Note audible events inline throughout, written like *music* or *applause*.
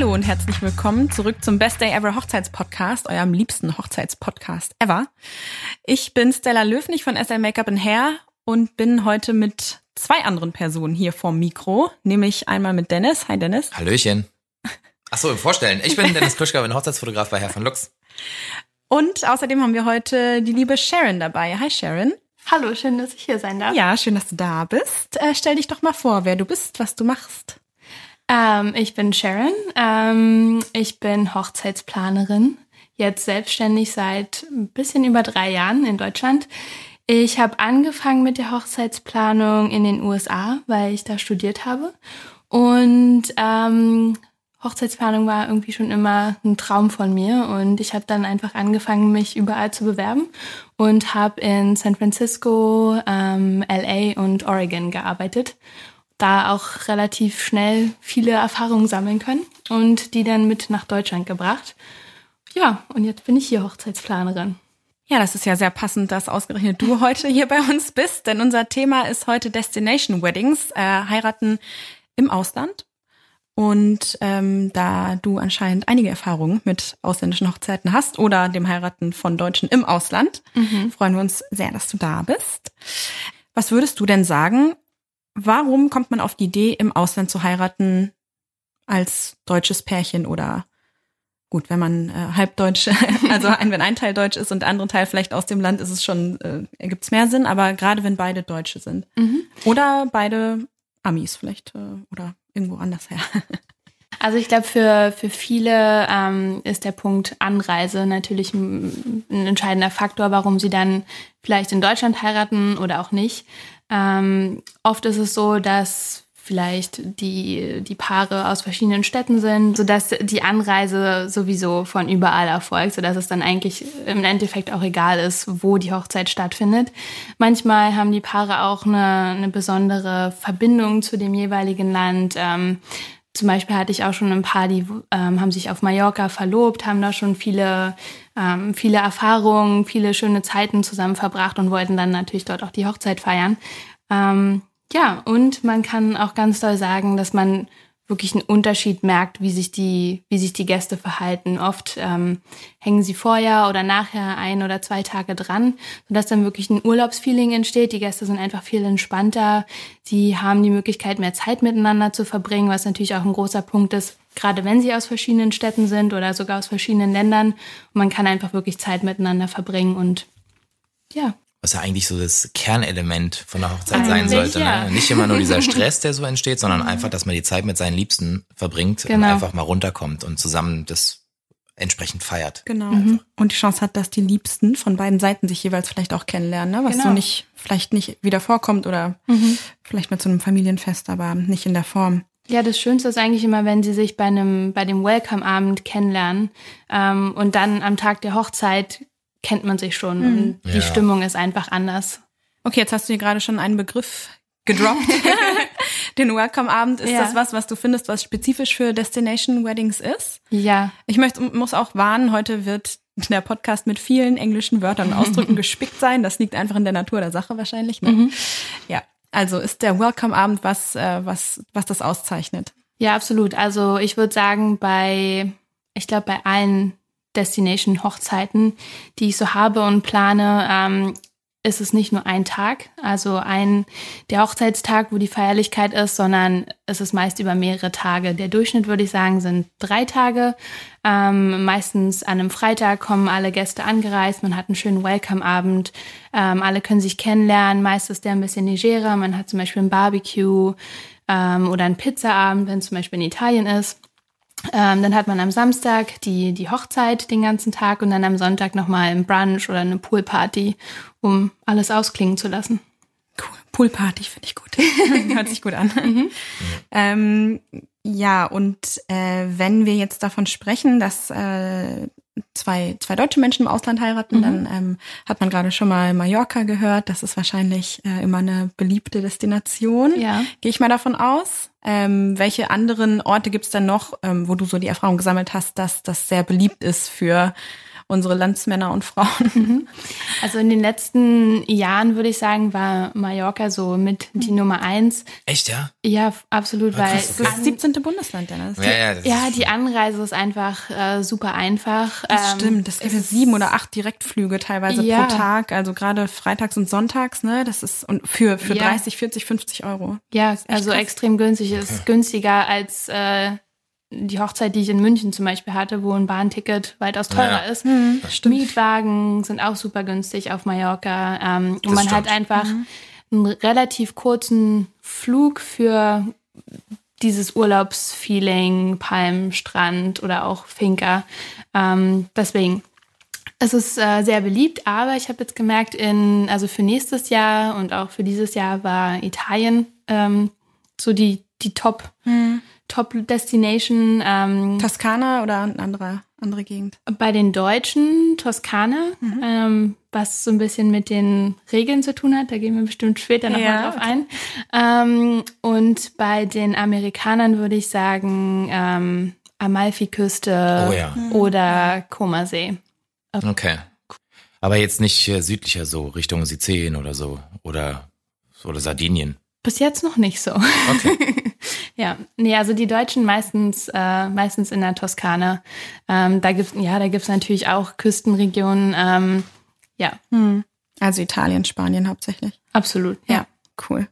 Hallo und herzlich willkommen zurück zum Best Day Ever Hochzeitspodcast, eurem liebsten Hochzeitspodcast ever. Ich bin Stella Löfnig von SL Makeup and Hair und bin heute mit zwei anderen Personen hier vorm Mikro, nämlich einmal mit Dennis. Hi Dennis. Hallöchen. Ach so, vorstellen. Ich bin Dennis Kluschka, bin Hochzeitsfotograf bei Herr von Lux. Und außerdem haben wir heute die liebe Sharon dabei. Hi Sharon. Hallo, schön, dass ich hier sein darf. Ja, schön, dass du da bist. Äh, stell dich doch mal vor, wer du bist, was du machst. Ähm, ich bin Sharon. Ähm, ich bin Hochzeitsplanerin. Jetzt selbstständig seit ein bisschen über drei Jahren in Deutschland. Ich habe angefangen mit der Hochzeitsplanung in den USA, weil ich da studiert habe. Und ähm, Hochzeitsplanung war irgendwie schon immer ein Traum von mir und ich habe dann einfach angefangen, mich überall zu bewerben und habe in San Francisco, ähm, LA und Oregon gearbeitet. Da auch relativ schnell viele Erfahrungen sammeln können und die dann mit nach Deutschland gebracht. Ja, und jetzt bin ich hier Hochzeitsplanerin. Ja, das ist ja sehr passend, dass ausgerechnet du heute hier bei uns bist, denn unser Thema ist heute Destination Weddings, äh, heiraten im Ausland. Und ähm, da du anscheinend einige Erfahrungen mit ausländischen Hochzeiten hast oder dem Heiraten von Deutschen im Ausland, mhm. freuen wir uns sehr, dass du da bist. Was würdest du denn sagen? Warum kommt man auf die Idee, im Ausland zu heiraten als deutsches Pärchen oder gut, wenn man äh, halbdeutsch, *laughs* also *laughs* ein, wenn ein Teil deutsch ist und der andere Teil vielleicht aus dem Land ist es schon, äh, ergibt es mehr Sinn, aber gerade wenn beide Deutsche sind. Mhm. Oder beide Amis vielleicht äh, oder irgendwo anders her. *laughs* Also ich glaube, für, für viele ähm, ist der Punkt Anreise natürlich ein, ein, entscheidender Faktor, warum sie dann vielleicht in Deutschland heiraten oder auch nicht. Ähm, oft ist es so, dass vielleicht die, die Paare aus verschiedenen Städten sind, sodass die Anreise sowieso von überall erfolgt, sodass es dann eigentlich im Endeffekt auch egal ist, wo die Hochzeit stattfindet. Manchmal haben die Paare auch eine, eine besondere Verbindung zu dem jeweiligen Land. Ähm, zum Beispiel hatte ich auch schon ein paar, die ähm, haben sich auf Mallorca verlobt, haben da schon viele, ähm, viele Erfahrungen, viele schöne Zeiten zusammen verbracht und wollten dann natürlich dort auch die Hochzeit feiern. Ähm, ja, und man kann auch ganz doll sagen, dass man wirklich einen Unterschied merkt, wie sich die, wie sich die Gäste verhalten. Oft ähm, hängen sie vorher oder nachher ein oder zwei Tage dran, sodass dann wirklich ein Urlaubsfeeling entsteht. Die Gäste sind einfach viel entspannter. Sie haben die Möglichkeit, mehr Zeit miteinander zu verbringen, was natürlich auch ein großer Punkt ist, gerade wenn sie aus verschiedenen Städten sind oder sogar aus verschiedenen Ländern. Und man kann einfach wirklich Zeit miteinander verbringen und ja, was ja eigentlich so das Kernelement von der Hochzeit sein sollte. Ja. Ne? Nicht immer nur dieser *laughs* Stress, der so entsteht, sondern einfach, dass man die Zeit mit seinen Liebsten verbringt genau. und einfach mal runterkommt und zusammen das entsprechend feiert. Genau. Mhm. Und die Chance hat, dass die Liebsten von beiden Seiten sich jeweils vielleicht auch kennenlernen, ne? was genau. so nicht, vielleicht nicht wieder vorkommt oder mhm. vielleicht mal zu einem Familienfest, aber nicht in der Form. Ja, das Schönste ist eigentlich immer, wenn sie sich bei einem, bei dem Welcome-Abend kennenlernen ähm, und dann am Tag der Hochzeit kennt man sich schon mhm. und die ja. Stimmung ist einfach anders. Okay, jetzt hast du hier gerade schon einen Begriff gedroppt. *laughs* Den Welcome-Abend, ist ja. das was, was du findest, was spezifisch für Destination Weddings ist? Ja. Ich möchte, muss auch warnen, heute wird der Podcast mit vielen englischen Wörtern und Ausdrücken *laughs* gespickt sein. Das liegt einfach in der Natur der Sache wahrscheinlich. Ne? Mhm. Ja, also ist der Welcome-Abend was, äh, was, was das auszeichnet? Ja, absolut. Also ich würde sagen, bei, ich glaube, bei allen Destination-Hochzeiten, die ich so habe und plane, ähm, ist es nicht nur ein Tag, also ein der Hochzeitstag, wo die Feierlichkeit ist, sondern es ist meist über mehrere Tage. Der Durchschnitt würde ich sagen sind drei Tage. Ähm, meistens an einem Freitag kommen alle Gäste angereist, man hat einen schönen Welcome-Abend, ähm, alle können sich kennenlernen. Meist ist der ein bisschen legerer, man hat zum Beispiel ein Barbecue ähm, oder einen Pizzaabend, wenn es zum Beispiel in Italien ist. Ähm, dann hat man am Samstag die, die Hochzeit den ganzen Tag und dann am Sonntag nochmal ein Brunch oder eine Poolparty, um alles ausklingen zu lassen. Cool. Poolparty finde ich gut. *laughs* Hört sich gut an. Mhm. Ähm, ja, und äh, wenn wir jetzt davon sprechen, dass äh, zwei, zwei deutsche Menschen im Ausland heiraten, mhm. dann ähm, hat man gerade schon mal Mallorca gehört. Das ist wahrscheinlich äh, immer eine beliebte Destination. Ja. Gehe ich mal davon aus. Ähm, welche anderen Orte gibt es denn noch, ähm, wo du so die Erfahrung gesammelt hast, dass das sehr beliebt ist für unsere Landsmänner und Frauen. *laughs* Mhm. Also in den letzten Jahren würde ich sagen, war Mallorca so mit die Nummer eins. Echt, ja? Ja, absolut, weil das ist das 17. Bundesland, Dennis. Ja, ja, ja, die Anreise ist einfach äh, super einfach. Das ähm, stimmt, es gibt ja sieben oder acht Direktflüge teilweise ja. pro Tag, also gerade freitags und sonntags, ne? Das ist und für, für ja. 30, 40, 50 Euro. Ja, also krass. extrem günstig. Ist günstiger als äh, die Hochzeit, die ich in München zum Beispiel hatte, wo ein Bahnticket weitaus teurer ja, ist. Mhm, Mietwagen sind auch super günstig auf Mallorca. Ähm, und man stimmt. hat einfach mhm. einen relativ kurzen Flug für dieses Urlaubsfeeling, Palmstrand oder auch Finca. Ähm, deswegen, es ist äh, sehr beliebt, aber ich habe jetzt gemerkt, in, also für nächstes Jahr und auch für dieses Jahr war Italien ähm, so die, die Top. Mhm Top Destination. Ähm, Toskana oder eine andere, andere Gegend? Bei den Deutschen Toskana, mhm. ähm, was so ein bisschen mit den Regeln zu tun hat. Da gehen wir bestimmt später nochmal ja, drauf ein. Ähm, und bei den Amerikanern würde ich sagen ähm, Amalfiküste oh, ja. oder Komasee. Okay. okay. Aber jetzt nicht äh, südlicher so, Richtung Sizilien oder so oder, oder Sardinien. Bis jetzt noch nicht so. Okay. *laughs* ja, nee, also die Deutschen meistens, äh, meistens in der Toskana. Ähm, da gibt's, ja, da gibt's natürlich auch Küstenregionen. Ähm, ja. Hm. Also Italien, Spanien hauptsächlich. Absolut, ja. ja cool.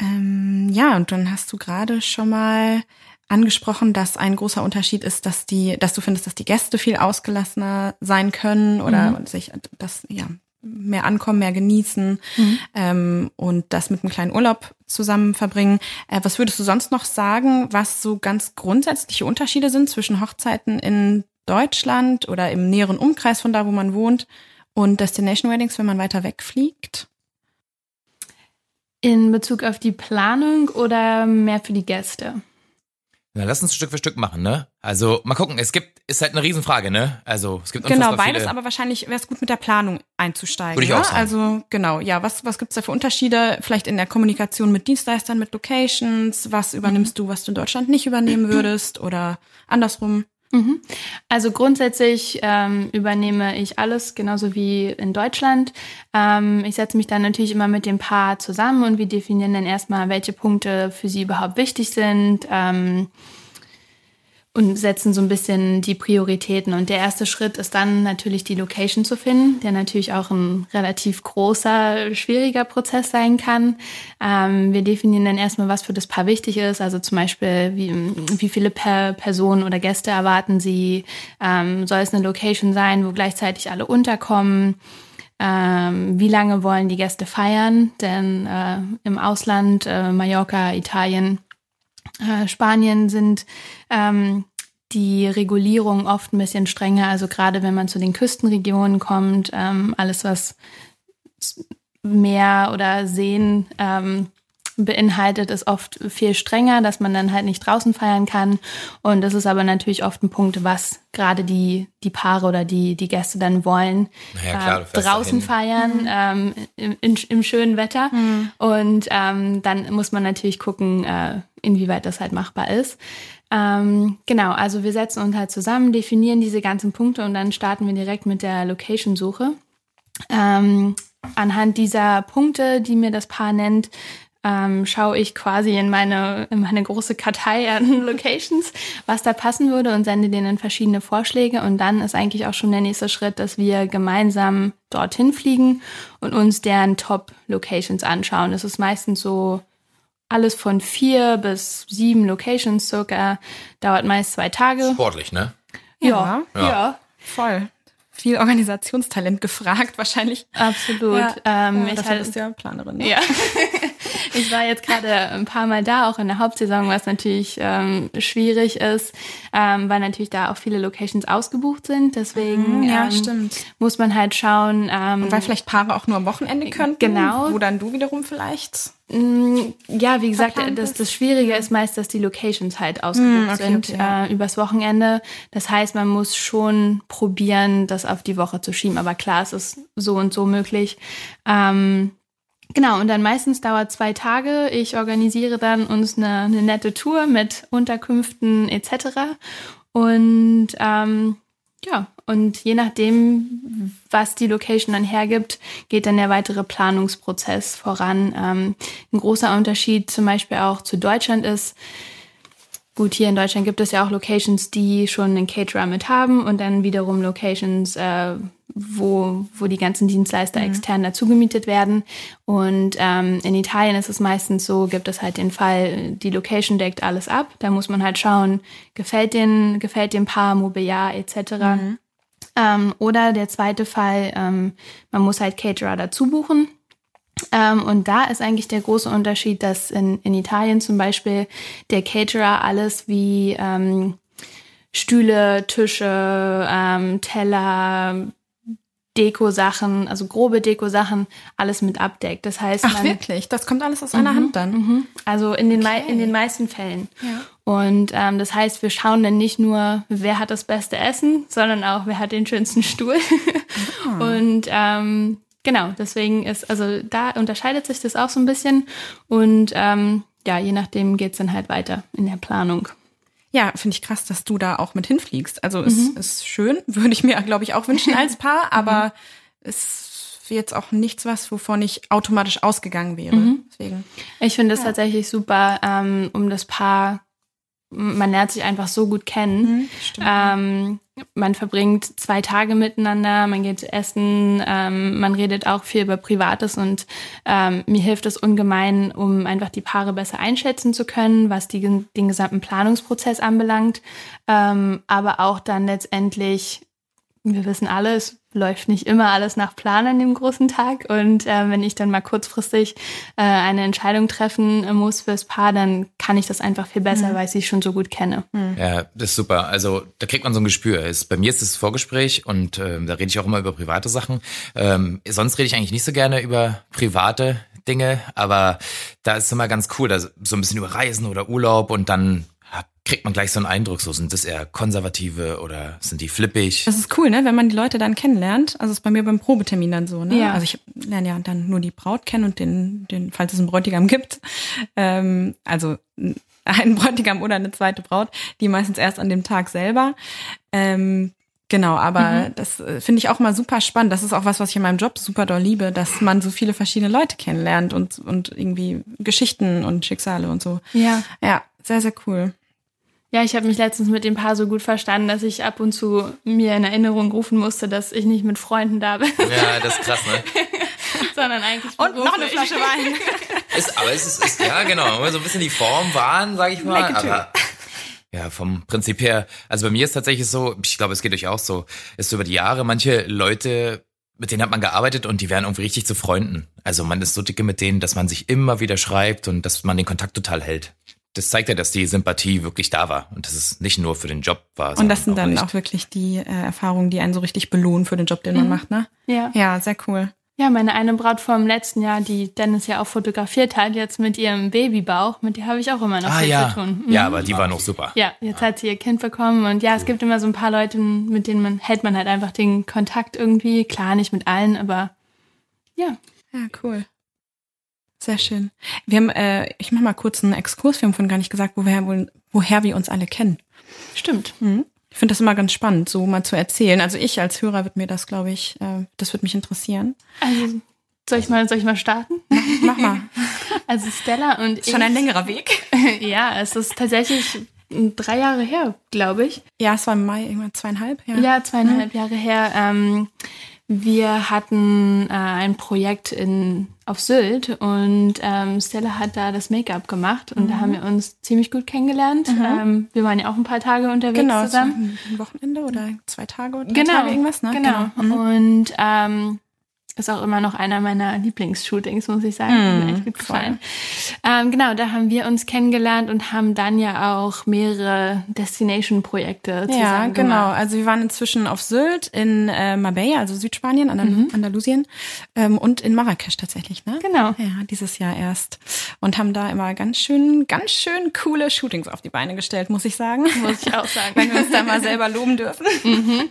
Ähm, ja, und dann hast du gerade schon mal angesprochen, dass ein großer Unterschied ist, dass die, dass du findest, dass die Gäste viel ausgelassener sein können oder mhm. sich das ja mehr ankommen, mehr genießen mhm. ähm, und das mit einem kleinen Urlaub zusammen verbringen. Äh, was würdest du sonst noch sagen, was so ganz grundsätzliche Unterschiede sind zwischen Hochzeiten in Deutschland oder im näheren Umkreis von da, wo man wohnt und Destination Weddings, wenn man weiter wegfliegt? In Bezug auf die Planung oder mehr für die Gäste? Na, lass uns Stück für Stück machen, ne? Also mal gucken, es gibt, ist halt eine Riesenfrage, ne? Also es gibt Genau, beides, viele. aber wahrscheinlich wäre es gut mit der Planung einzusteigen. Würde ich auch sagen. Also genau, ja, was, was gibt's da für Unterschiede? Vielleicht in der Kommunikation mit Dienstleistern, mit Locations, was übernimmst mhm. du, was du in Deutschland nicht übernehmen *clears throat* würdest oder andersrum? Mhm. Also grundsätzlich ähm, übernehme ich alles, genauso wie in Deutschland. Ähm, ich setze mich dann natürlich immer mit dem Paar zusammen und wir definieren dann erstmal, welche Punkte für sie überhaupt wichtig sind. Ähm, und setzen so ein bisschen die Prioritäten. Und der erste Schritt ist dann natürlich die Location zu finden, der natürlich auch ein relativ großer, schwieriger Prozess sein kann. Ähm, wir definieren dann erstmal, was für das Paar wichtig ist, also zum Beispiel, wie, wie viele per Personen oder Gäste erwarten sie, ähm, soll es eine Location sein, wo gleichzeitig alle unterkommen. Ähm, wie lange wollen die Gäste feiern? Denn äh, im Ausland, äh, Mallorca, Italien, äh, Spanien sind ähm, die Regulierung oft ein bisschen strenger. Also gerade wenn man zu den Küstenregionen kommt, ähm, alles was Meer oder Seen ähm, beinhaltet, ist oft viel strenger, dass man dann halt nicht draußen feiern kann. Und das ist aber natürlich oft ein Punkt, was gerade die, die Paare oder die, die Gäste dann wollen. Naja, klar, äh, draußen feiern, mhm. ähm, im, in, im schönen Wetter. Mhm. Und ähm, dann muss man natürlich gucken, äh, inwieweit das halt machbar ist. Ähm, genau, also wir setzen uns halt zusammen, definieren diese ganzen Punkte und dann starten wir direkt mit der Location-Suche. Ähm, anhand dieser Punkte, die mir das Paar nennt, ähm, schaue ich quasi in meine, in meine große Kartei an *laughs* Locations, was da passen würde und sende denen verschiedene Vorschläge. Und dann ist eigentlich auch schon der nächste Schritt, dass wir gemeinsam dorthin fliegen und uns deren Top-Locations anschauen. Das ist meistens so alles von vier bis sieben Locations circa. Dauert meist zwei Tage. Sportlich, ne? Ja, ja. ja. Voll viel Organisationstalent gefragt, wahrscheinlich. Absolut. Ja, ähm, ja, ich halt, bist ja Planerin. Ne? Ja. *laughs* ich war jetzt gerade ein paar Mal da, auch in der Hauptsaison, was natürlich ähm, schwierig ist, ähm, weil natürlich da auch viele Locations ausgebucht sind. Deswegen mhm, ja, ähm, stimmt. muss man halt schauen. Ähm, Und weil vielleicht Paare auch nur am Wochenende können. Genau. Wo dann du wiederum vielleicht Mm, ja, wie gesagt, das, das Schwierige ist meist, dass die Locations halt ausgebucht mm, okay, sind okay, äh, übers Wochenende. Das heißt, man muss schon probieren, das auf die Woche zu schieben. Aber klar, es ist so und so möglich. Ähm, genau, und dann meistens dauert zwei Tage. Ich organisiere dann uns eine, eine nette Tour mit Unterkünften etc. Und ähm, ja, Und je nachdem, was die Location dann hergibt, geht dann der weitere Planungsprozess voran. Ähm, ein großer Unterschied zum Beispiel auch zu Deutschland ist, Gut, hier in Deutschland gibt es ja auch Locations, die schon einen Caterer mit haben und dann wiederum Locations, äh, wo, wo die ganzen Dienstleister mhm. extern dazu gemietet werden. Und ähm, in Italien ist es meistens so, gibt es halt den Fall, die Location deckt alles ab. Da muss man halt schauen, gefällt den, gefällt dem Paar Mobiliar etc. Mhm. Ähm, oder der zweite Fall, ähm, man muss halt Caterer dazu buchen. Ähm, und da ist eigentlich der große Unterschied, dass in, in Italien zum Beispiel der Caterer alles wie ähm, Stühle, Tische, ähm, Teller, Deko-Sachen, also grobe Deko-Sachen, alles mit abdeckt. Das heißt, Ach, man, wirklich? Das kommt alles aus einer mhm, Hand dann? Mhm. Also in den, okay. in den meisten Fällen. Ja. Und ähm, das heißt, wir schauen dann nicht nur, wer hat das beste Essen, sondern auch, wer hat den schönsten Stuhl. Mhm. *laughs* Und ähm, Genau, deswegen ist, also da unterscheidet sich das auch so ein bisschen. Und ähm, ja, je nachdem geht's dann halt weiter in der Planung. Ja, finde ich krass, dass du da auch mit hinfliegst. Also mhm. ist, ist schön, *laughs* würde ich mir, glaube ich, auch wünschen als Paar, *laughs* aber mhm. ist jetzt auch nichts was, wovon ich automatisch ausgegangen wäre. Mhm. Deswegen. Ich finde es ja. tatsächlich super, ähm, um das Paar man lernt sich einfach so gut kennen. Mhm, ähm, man verbringt zwei Tage miteinander, man geht essen, ähm, man redet auch viel über Privates und ähm, mir hilft es ungemein, um einfach die Paare besser einschätzen zu können, was die, den gesamten Planungsprozess anbelangt, ähm, aber auch dann letztendlich wir wissen alle, es läuft nicht immer alles nach Plan an dem großen Tag. Und äh, wenn ich dann mal kurzfristig äh, eine Entscheidung treffen muss fürs Paar, dann kann ich das einfach viel besser, mhm. weil ich sie schon so gut kenne. Mhm. Ja, das ist super. Also da kriegt man so ein Gespür. Es, bei mir ist es Vorgespräch und äh, da rede ich auch immer über private Sachen. Ähm, sonst rede ich eigentlich nicht so gerne über private Dinge, aber da ist es immer ganz cool, da so ein bisschen über Reisen oder Urlaub und dann kriegt man gleich so einen Eindruck, so sind das eher Konservative oder sind die flippig? Das ist cool, ne? Wenn man die Leute dann kennenlernt. Also ist bei mir beim Probetermin dann so, ne? Ja. Also ich lerne ja dann nur die Braut kennen und den, den, falls es einen Bräutigam gibt. Ähm, also einen *laughs* Bräutigam oder eine zweite Braut, die meistens erst an dem Tag selber. Ähm, Genau, aber mhm. das äh, finde ich auch mal super spannend. Das ist auch was, was ich in meinem Job super doll liebe, dass man so viele verschiedene Leute kennenlernt und, und irgendwie Geschichten und Schicksale und so. Ja. Ja, sehr, sehr cool. Ja, ich habe mich letztens mit dem Paar so gut verstanden, dass ich ab und zu mir in Erinnerung rufen musste, dass ich nicht mit Freunden da bin. Ja, das ist krass, ne? *laughs* Sondern eigentlich Und noch eine Flasche Wein. *laughs* ist, aber es ist, ist, ja genau, so ein bisschen die Form wahren, sage ich mal. Aber ja, vom Prinzip her, also bei mir ist tatsächlich so, ich glaube, es geht euch auch so, ist so über die Jahre, manche Leute, mit denen hat man gearbeitet und die werden irgendwie richtig zu Freunden. Also man ist so dicke mit denen, dass man sich immer wieder schreibt und dass man den Kontakt total hält das zeigt ja, dass die Sympathie wirklich da war und dass es nicht nur für den Job war. Und das sind auch dann auch wirklich die äh, Erfahrungen, die einen so richtig belohnen für den Job, den mhm. man macht, ne? Ja. Ja, sehr cool. Ja, meine eine Braut vom letzten Jahr, die Dennis ja auch fotografiert hat, jetzt mit ihrem Babybauch, mit der habe ich auch immer noch ah, viel ja. zu tun. Mhm. Ja, aber die war noch super. Ja, jetzt ja. hat sie ihr Kind bekommen und ja, es gibt immer so ein paar Leute, mit denen man hält man halt einfach den Kontakt irgendwie. Klar, nicht mit allen, aber ja. Ja, cool. Sehr schön. Wir haben, äh, ich mache mal kurz einen Exkurs. Wir haben vorhin gar nicht gesagt, woher, woher wir uns alle kennen. Stimmt. Mhm. Ich finde das immer ganz spannend, so mal zu erzählen. Also ich als Hörer wird mir das, glaube ich, äh, das wird mich interessieren. Also soll ich mal, soll ich mal starten? Mach, mach mal. *laughs* Also Stella und Schon ein längerer Weg. *laughs* ja, es ist tatsächlich drei Jahre her, glaube ich. Ja, es war im Mai, irgendwann zweieinhalb. Ja, ja zweieinhalb mhm. Jahre her. Ähm, wir hatten äh, ein Projekt in, auf Sylt und ähm, Stella hat da das Make-up gemacht und mhm. da haben wir uns ziemlich gut kennengelernt. Mhm. Ähm, wir waren ja auch ein paar Tage unterwegs genau, zusammen. Genau, ein Wochenende oder zwei Tage oder genau, Tage irgendwas, ne? Genau. genau. Mhm. Und ähm, ist auch immer noch einer meiner Lieblingsshootings, muss ich sagen. Mm, Hat mir echt gut gefallen. Ähm, genau, da haben wir uns kennengelernt und haben dann ja auch mehrere Destination-Projekte zusammen Ja, genau. Gemacht. Also wir waren inzwischen auf Sylt, in äh, Marbella, also Südspanien, Andal mhm. Andalusien ähm, und in Marrakesch tatsächlich, ne? Genau. Ja, dieses Jahr erst. Und haben da immer ganz schön, ganz schön coole Shootings auf die Beine gestellt, muss ich sagen. Muss ich auch *laughs* sagen. Wenn wir uns da mal selber loben dürfen. Mhm. *laughs*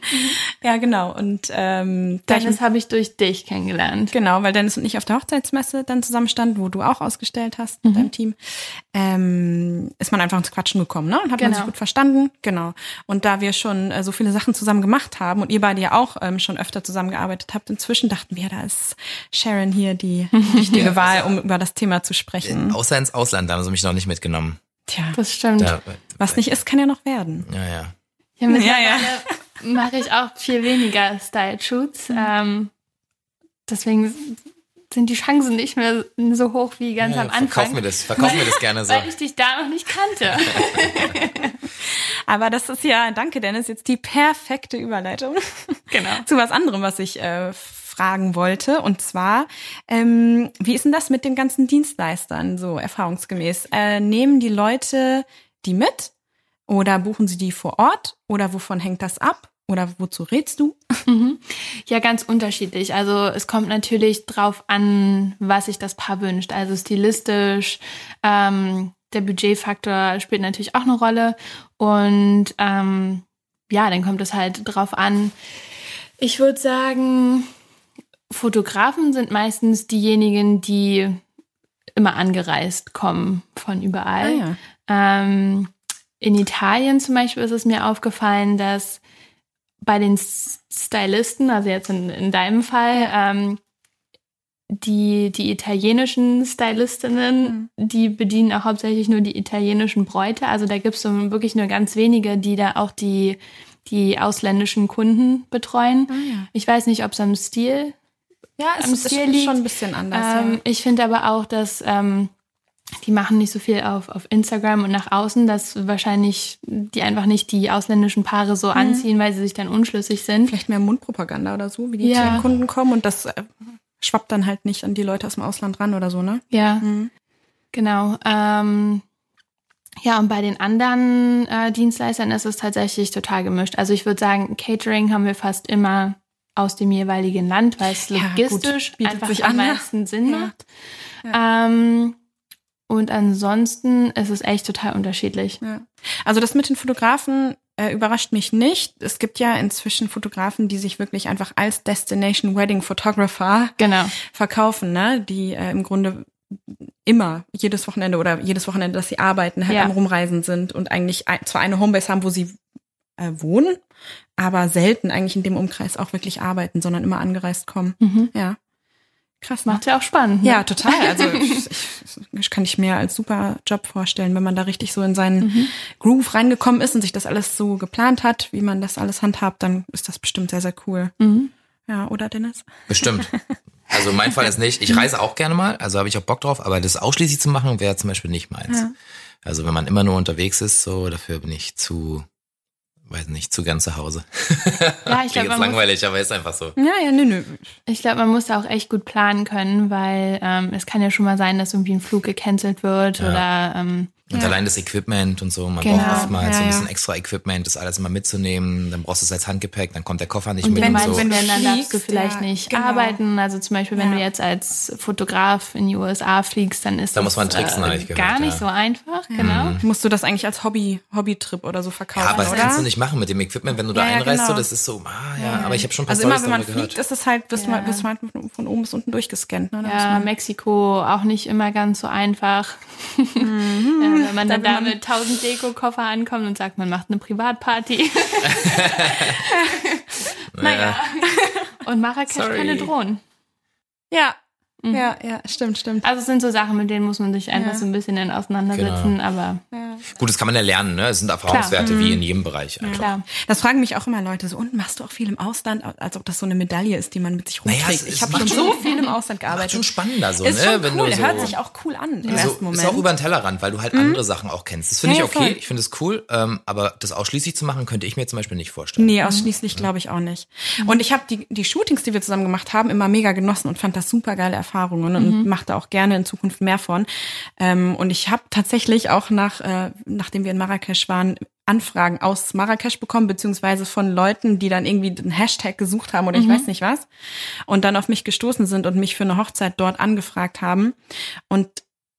Ja, genau. Und ähm, das habe ich durch dich kennengelernt kennengelernt. Genau, weil Dennis und ich auf der Hochzeitsmesse dann zusammenstanden, wo du auch ausgestellt hast mit mhm. deinem Team, ähm, ist man einfach ins Quatschen gekommen, ne? Und hat genau. man sich genau. gut verstanden. Genau. Und da wir schon äh, so viele Sachen zusammen gemacht haben und ihr beide ja auch ähm, schon öfter zusammengearbeitet habt, inzwischen dachten wir, da ist Sharon hier die *laughs* richtige ja, Wahl, um über das Thema zu sprechen. Außer ins Ausland, da haben sie mich noch nicht mitgenommen. Tja, das stimmt. Da, Was nicht ist, kann ja noch werden. Ja, ja. Ja, ja, ja. mache ich auch viel weniger Style-Shoots. Mhm. Ähm, deswegen sind die Chancen nicht mehr so hoch wie ganz ja, am Anfang. Verkauf mir das, verkauf mir das gerne so. Weil ich dich da noch nicht kannte. *laughs* Aber das ist ja, danke Dennis, jetzt die perfekte Überleitung. Genau. *laughs* Zu was anderem, was ich äh, fragen wollte. Und zwar, ähm, wie ist denn das mit den ganzen Dienstleistern so erfahrungsgemäß? Äh, nehmen die Leute die mit oder buchen sie die vor Ort oder wovon hängt das ab? Oder wozu rätst du? Mhm. Ja, ganz unterschiedlich. Also es kommt natürlich drauf an, was sich das Paar wünscht. Also stilistisch, ähm, der Budgetfaktor spielt natürlich auch eine Rolle. Und ähm, ja, dann kommt es halt drauf an. Ich würde sagen, Fotografen sind meistens diejenigen, die immer angereist kommen von überall. Ah, ja. ähm, in Italien zum Beispiel ist es mir aufgefallen, dass bei den Stylisten, also jetzt in, in deinem Fall, ähm, die, die italienischen Stylistinnen, mhm. die bedienen auch hauptsächlich nur die italienischen Bräute. Also da gibt es so wirklich nur ganz wenige, die da auch die, die ausländischen Kunden betreuen. Oh ja. Ich weiß nicht, ob es am Stil ja, es ist liegt. schon ein bisschen anders. Ähm, ja. Ich finde aber auch, dass ähm, die machen nicht so viel auf, auf Instagram und nach außen, dass wahrscheinlich die einfach nicht die ausländischen Paare so mhm. anziehen, weil sie sich dann unschlüssig sind. Vielleicht mehr Mundpropaganda oder so, wie die ja. Kunden kommen und das äh, schwappt dann halt nicht an die Leute aus dem Ausland ran oder so, ne? Ja, mhm. genau. Ähm, ja, und bei den anderen äh, Dienstleistern ist es tatsächlich total gemischt. Also ich würde sagen, Catering haben wir fast immer aus dem jeweiligen Land, weil es logistisch ja, einfach am ne? meisten Sinn macht. Ja. Ähm, und ansonsten ist es echt total unterschiedlich. Ja. Also das mit den Fotografen äh, überrascht mich nicht. Es gibt ja inzwischen Fotografen, die sich wirklich einfach als Destination Wedding Photographer genau. verkaufen, ne? Die äh, im Grunde immer jedes Wochenende oder jedes Wochenende, dass sie arbeiten, halt ja. am Rumreisen sind und eigentlich ein, zwar eine Homebase haben, wo sie äh, wohnen, aber selten eigentlich in dem Umkreis auch wirklich arbeiten, sondern immer angereist kommen. Mhm. Ja. Krass. Ne? Macht ja auch spannend. Ne? Ja, total. Also ich, ich, kann ich mir als super Job vorstellen, wenn man da richtig so in seinen mhm. Groove reingekommen ist und sich das alles so geplant hat, wie man das alles handhabt, dann ist das bestimmt sehr, sehr cool. Mhm. Ja, oder Dennis? Bestimmt. Also mein Fall ist nicht. Ich reise auch gerne mal, also habe ich auch Bock drauf, aber das ausschließlich zu machen wäre zum Beispiel nicht meins. Ja. Also wenn man immer nur unterwegs ist, so dafür bin ich zu weiß nicht, zu gern zu Hause. Ja, ich *laughs* glaube, langweilig, muss, aber ist einfach so. Ja, ja, nö, nö. Ich glaube, man muss da auch echt gut planen können, weil ähm, es kann ja schon mal sein, dass irgendwie ein Flug gecancelt wird ja. oder ähm, und ja. allein das Equipment und so, man genau. braucht oftmals ja, so ein bisschen extra Equipment, das alles immer mitzunehmen. Dann brauchst du es als Handgepäck, dann kommt der Koffer nicht und mit. Wenn, und so. wenn dann darfst du vielleicht nicht genau. arbeiten. Also zum Beispiel, wenn du jetzt als Fotograf in die USA fliegst, dann ist da das muss man tricksen, äh, gehört, gar nicht so einfach. Genau. Mhm. Musst du das eigentlich als Hobby, Hobbytrip oder so verkaufen? Ja, aber das oder? kannst du nicht machen mit dem Equipment, wenn du da einreist. Genau. So, das ist so, ah ja, aber ich habe schon ein paar Also immer, wenn man fliegt, ist es halt, wirst ja. du halt von oben bis unten durchgescannt. Ne? Ja, Mexiko auch nicht immer ganz so einfach. Mhm. *laughs* wenn man dann damit mit 1000 Deko-Koffer ankommt und sagt, man macht eine Privatparty. *laughs* *laughs* naja. Und Marrakesch Sorry. keine Drohnen. Ja, Mhm. Ja, ja, stimmt, stimmt. Also es sind so Sachen, mit denen muss man sich einfach ja. so ein bisschen dann auseinandersetzen, genau. aber. Ja. Gut, das kann man ja lernen, ne? Es sind Erfahrungswerte Klar. wie in mhm. jedem Bereich. Ja, klar. Das fragen mich auch immer Leute so, und machst du auch viel im Ausland, als ob das so eine Medaille ist, die man mit sich rumträgt. Naja, ich habe schon so viel im Ausland gearbeitet. Ist schon spannender so, ist ne? Schon Wenn cool. du so, hört sich auch cool an im so, ersten Moment. Ist auch über den Tellerrand, weil du halt mhm. andere Sachen auch kennst. Das finde ich okay, voll. ich finde es cool, ähm, aber das ausschließlich zu machen, könnte ich mir zum Beispiel nicht vorstellen. Nee, ausschließlich mhm. glaube ich auch nicht. Und ich habe die, die Shootings, die wir zusammen gemacht haben, immer mega genossen und fand das super geile Erfahrungen und mhm. mache da auch gerne in Zukunft mehr von. Ähm, und ich habe tatsächlich auch nach, äh, nachdem wir in Marrakesch waren, Anfragen aus Marrakesch bekommen, beziehungsweise von Leuten, die dann irgendwie einen Hashtag gesucht haben oder ich mhm. weiß nicht was und dann auf mich gestoßen sind und mich für eine Hochzeit dort angefragt haben. Und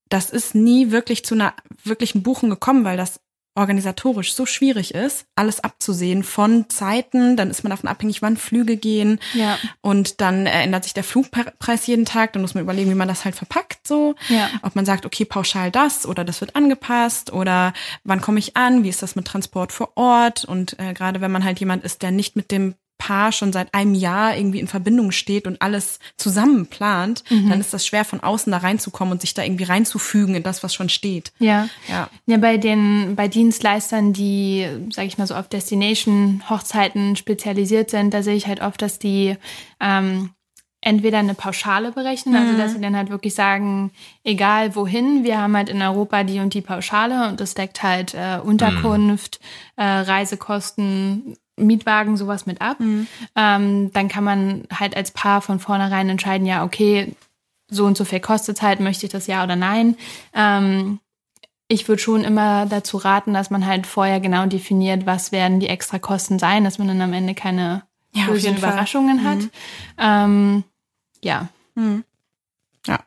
das ist nie wirklich zu einer wirklichen Buchung gekommen, weil das organisatorisch so schwierig ist, alles abzusehen von Zeiten, dann ist man davon abhängig, wann Flüge gehen ja. und dann ändert sich der Flugpreis jeden Tag, dann muss man überlegen, wie man das halt verpackt so, ja. ob man sagt, okay, pauschal das oder das wird angepasst oder wann komme ich an, wie ist das mit Transport vor Ort und äh, gerade wenn man halt jemand ist, der nicht mit dem Paar schon seit einem Jahr irgendwie in Verbindung steht und alles zusammen plant, mhm. dann ist das schwer von außen da reinzukommen und sich da irgendwie reinzufügen in das, was schon steht. Ja. Ja, ja bei den bei Dienstleistern, die, sage ich mal so, auf Destination-Hochzeiten spezialisiert sind, da sehe ich halt oft, dass die ähm, entweder eine Pauschale berechnen, also mhm. dass sie dann halt wirklich sagen, egal wohin, wir haben halt in Europa die und die Pauschale und das deckt halt äh, Unterkunft, mhm. äh, Reisekosten, Mietwagen sowas mit ab. Mhm. Ähm, dann kann man halt als Paar von vornherein entscheiden, ja, okay, so und so viel kostet es halt, möchte ich das ja oder nein. Ähm, ich würde schon immer dazu raten, dass man halt vorher genau definiert, was werden die extra Kosten sein, dass man dann am Ende keine ja, bösen Überraschungen Fall. hat. Mhm. Ähm, ja. Mhm. Ja.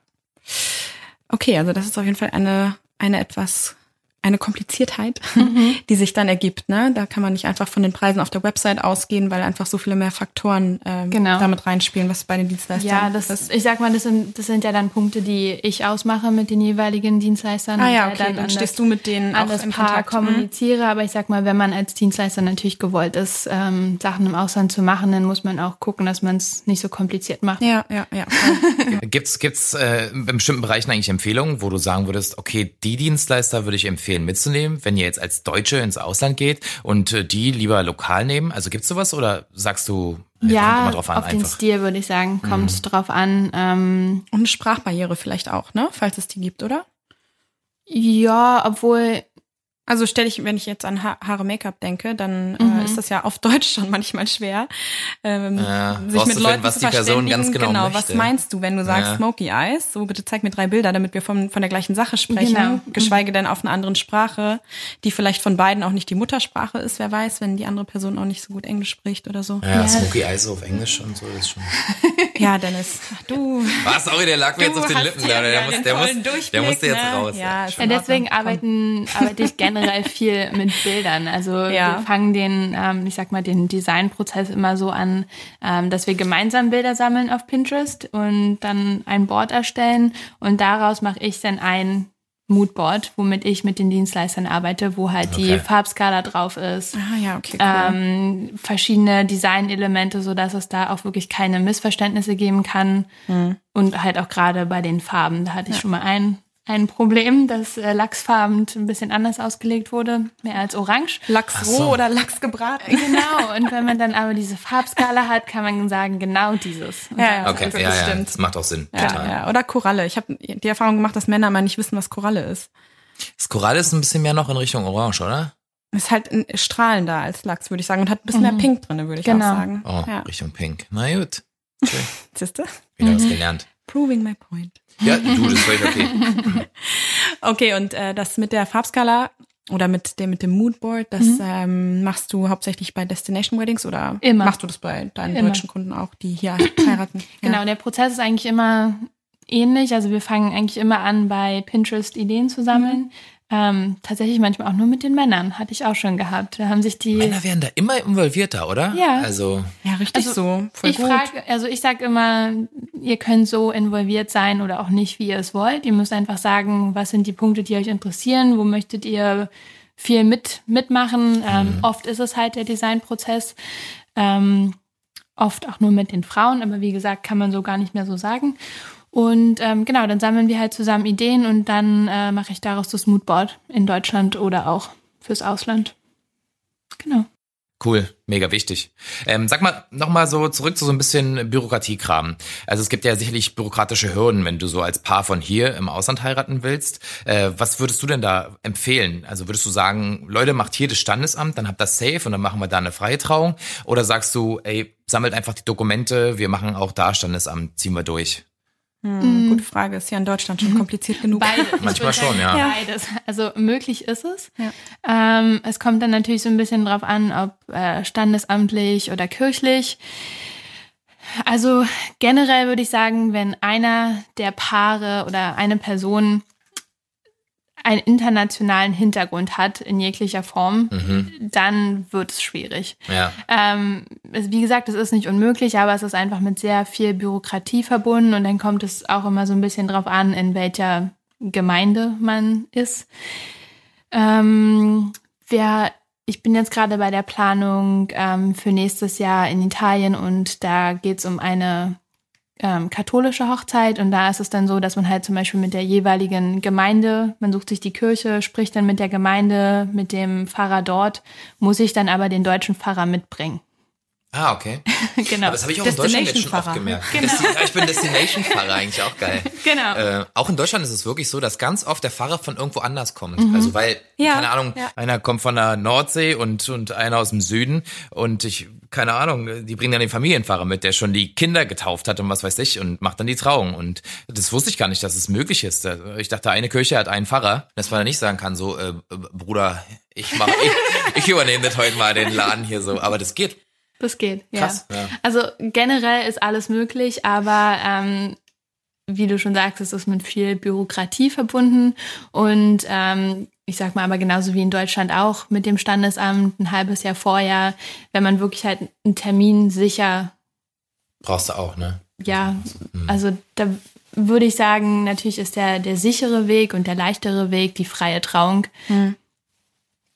Okay, also das ist auf jeden Fall eine, eine etwas eine Kompliziertheit, mhm. *laughs* die sich dann ergibt. Ne? Da kann man nicht einfach von den Preisen auf der Website ausgehen, weil einfach so viele mehr Faktoren ähm, genau. damit reinspielen, was bei den Dienstleistern ja, das, ist. Ich sag mal, das sind, das sind ja dann Punkte, die ich ausmache mit den jeweiligen Dienstleistern. Ah ja, okay, dann, dann stehst das, du mit denen auch im Paar Kontakt, mhm. kommuniziere. Aber ich sag mal, wenn man als Dienstleister natürlich gewollt ist, ähm, Sachen im Ausland zu machen, dann muss man auch gucken, dass man es nicht so kompliziert macht. Ja, ja, ja. *laughs* gibt's gibt's äh, in bestimmten Bereichen eigentlich Empfehlungen, wo du sagen würdest, okay, die Dienstleister würde ich empfehlen, empfehlen mitzunehmen, wenn ihr jetzt als Deutsche ins Ausland geht und äh, die lieber lokal nehmen? Also gibt's sowas oder sagst du, ja, kommt drauf an, auf einfach. den Stil würde ich sagen, kommt mhm. drauf an. Ähm, und eine Sprachbarriere vielleicht auch, ne? Falls es die gibt, oder? Ja, obwohl also stelle ich, wenn ich jetzt an ha Haare Make-up denke, dann äh, mhm. äh, ist das ja auf Deutsch *laughs* schon manchmal schwer, ähm, ja, sich mit Leuten was zu die Person ganz genau, genau was meinst du, wenn du sagst ja. Smoky Eyes? So, bitte zeig mir drei Bilder, damit wir von, von der gleichen Sache sprechen. Genau. Geschweige denn auf einer anderen Sprache, die vielleicht von beiden auch nicht die Muttersprache ist, wer weiß, wenn die andere Person auch nicht so gut Englisch spricht oder so. Ja, ja. Smoky Eyes auf Englisch und so ist schon. *laughs* ja, Dennis, du. Was? Sorry, der lag mir jetzt auf den Lippen. Der, der, muss, der, muss, der musste jetzt ne? raus. Ja, ja deswegen arbeiten, arbeite ich gerne generell viel mit Bildern. Also ja. wir fangen den, ähm, ich sag mal, den Designprozess immer so an, ähm, dass wir gemeinsam Bilder sammeln auf Pinterest und dann ein Board erstellen und daraus mache ich dann ein Moodboard, womit ich mit den Dienstleistern arbeite, wo halt okay. die Farbskala drauf ist. Ah ja, okay. Cool. Ähm, verschiedene Designelemente, so dass es da auch wirklich keine Missverständnisse geben kann. Mhm. Und halt auch gerade bei den Farben, da hatte ich ja. schon mal ein ein Problem, dass äh, Lachsfarben ein bisschen anders ausgelegt wurde, mehr als orange. Lachs roh so. oder Lachs gebraten. Genau, und wenn man dann aber diese Farbskala hat, kann man sagen, genau dieses. ja, ja, okay, ja, ja, das macht auch Sinn. Ja, total. Ja. Oder Koralle. Ich habe die Erfahrung gemacht, dass Männer mal nicht wissen, was Koralle ist. Das Koralle ist ein bisschen mehr noch in Richtung orange, oder? Ist halt strahlender als Lachs, würde ich sagen, und hat ein bisschen mhm. mehr Pink drin, würde ich genau. auch sagen. Oh, ja. Richtung Pink. Na gut. Okay. Siehst du? Wieder mhm. was gelernt. Proving my point. Ja, du, das ist völlig okay. *laughs* okay, und äh, das mit der Farbskala oder mit dem mit dem Moodboard, das mhm. ähm, machst du hauptsächlich bei Destination Weddings oder immer. machst du das bei deinen immer. deutschen Kunden auch, die hier *clears throat* heiraten? Genau, ja. der Prozess ist eigentlich immer ähnlich. Also wir fangen eigentlich immer an, bei Pinterest Ideen zu sammeln. Mhm. Ähm, tatsächlich manchmal auch nur mit den Männern, hatte ich auch schon gehabt. Da haben sich die. Männer werden da immer involvierter, oder? Ja. Also. Ja, richtig also, so. Voll ich frage, also ich sage immer, ihr könnt so involviert sein oder auch nicht, wie ihr es wollt. Ihr müsst einfach sagen, was sind die Punkte, die euch interessieren, wo möchtet ihr viel mit, mitmachen. Ähm, mhm. Oft ist es halt der Designprozess. Ähm, oft auch nur mit den Frauen, aber wie gesagt, kann man so gar nicht mehr so sagen. Und ähm, genau, dann sammeln wir halt zusammen Ideen und dann äh, mache ich daraus das Moodboard in Deutschland oder auch fürs Ausland. Genau. Cool, mega wichtig. Ähm, sag mal nochmal so zurück zu so ein bisschen Bürokratiekram. Also es gibt ja sicherlich bürokratische Hürden, wenn du so als Paar von hier im Ausland heiraten willst. Äh, was würdest du denn da empfehlen? Also würdest du sagen, Leute, macht hier das Standesamt, dann habt das safe und dann machen wir da eine freie Trauung? Oder sagst du, ey, sammelt einfach die Dokumente, wir machen auch da Standesamt, ziehen wir durch? Hm, mm. Gute Frage, ist ja in Deutschland schon kompliziert genug. Beides. *laughs* Manchmal schon, ja. Beides. Also möglich ist es. Ja. Ähm, es kommt dann natürlich so ein bisschen drauf an, ob äh, standesamtlich oder kirchlich. Also generell würde ich sagen, wenn einer der Paare oder eine Person einen internationalen Hintergrund hat in jeglicher Form, mhm. dann wird es schwierig. Ja. Ähm, wie gesagt, es ist nicht unmöglich, aber es ist einfach mit sehr viel Bürokratie verbunden und dann kommt es auch immer so ein bisschen drauf an, in welcher Gemeinde man ist. Ähm, wer, ich bin jetzt gerade bei der Planung ähm, für nächstes Jahr in Italien und da geht es um eine ähm, katholische Hochzeit und da ist es dann so, dass man halt zum Beispiel mit der jeweiligen Gemeinde, man sucht sich die Kirche, spricht dann mit der Gemeinde, mit dem Pfarrer dort, muss ich dann aber den deutschen Pfarrer mitbringen. Ah, okay. *laughs* genau. Aber das habe ich auch in Deutschland jetzt schon oft gemerkt. Genau. Ich bin Destination-Pfarrer eigentlich auch geil. *laughs* Genau. Äh, auch in Deutschland ist es wirklich so, dass ganz oft der Pfarrer von irgendwo anders kommt. Mhm. Also weil, ja. keine Ahnung, ja. einer kommt von der Nordsee und, und einer aus dem Süden und ich, keine Ahnung, die bringen dann den Familienpfarrer mit, der schon die Kinder getauft hat und was weiß ich und macht dann die Trauung. Und das wusste ich gar nicht, dass es möglich ist. Ich dachte, eine Kirche hat einen Pfarrer, dass man dann nicht sagen kann, so, äh, Bruder, ich mach, *laughs* ich, ich übernehme das heute mal den Laden hier so. Aber das geht. Das geht, ja. Krass, ja. Also generell ist alles möglich, aber ähm, wie du schon sagst, es ist mit viel Bürokratie verbunden und ähm, ich sag mal aber genauso wie in Deutschland auch mit dem Standesamt ein halbes Jahr vorher, wenn man wirklich halt einen Termin sicher brauchst du auch, ne? Ja, mhm. also da würde ich sagen, natürlich ist der der sichere Weg und der leichtere Weg die freie Trauung. Mhm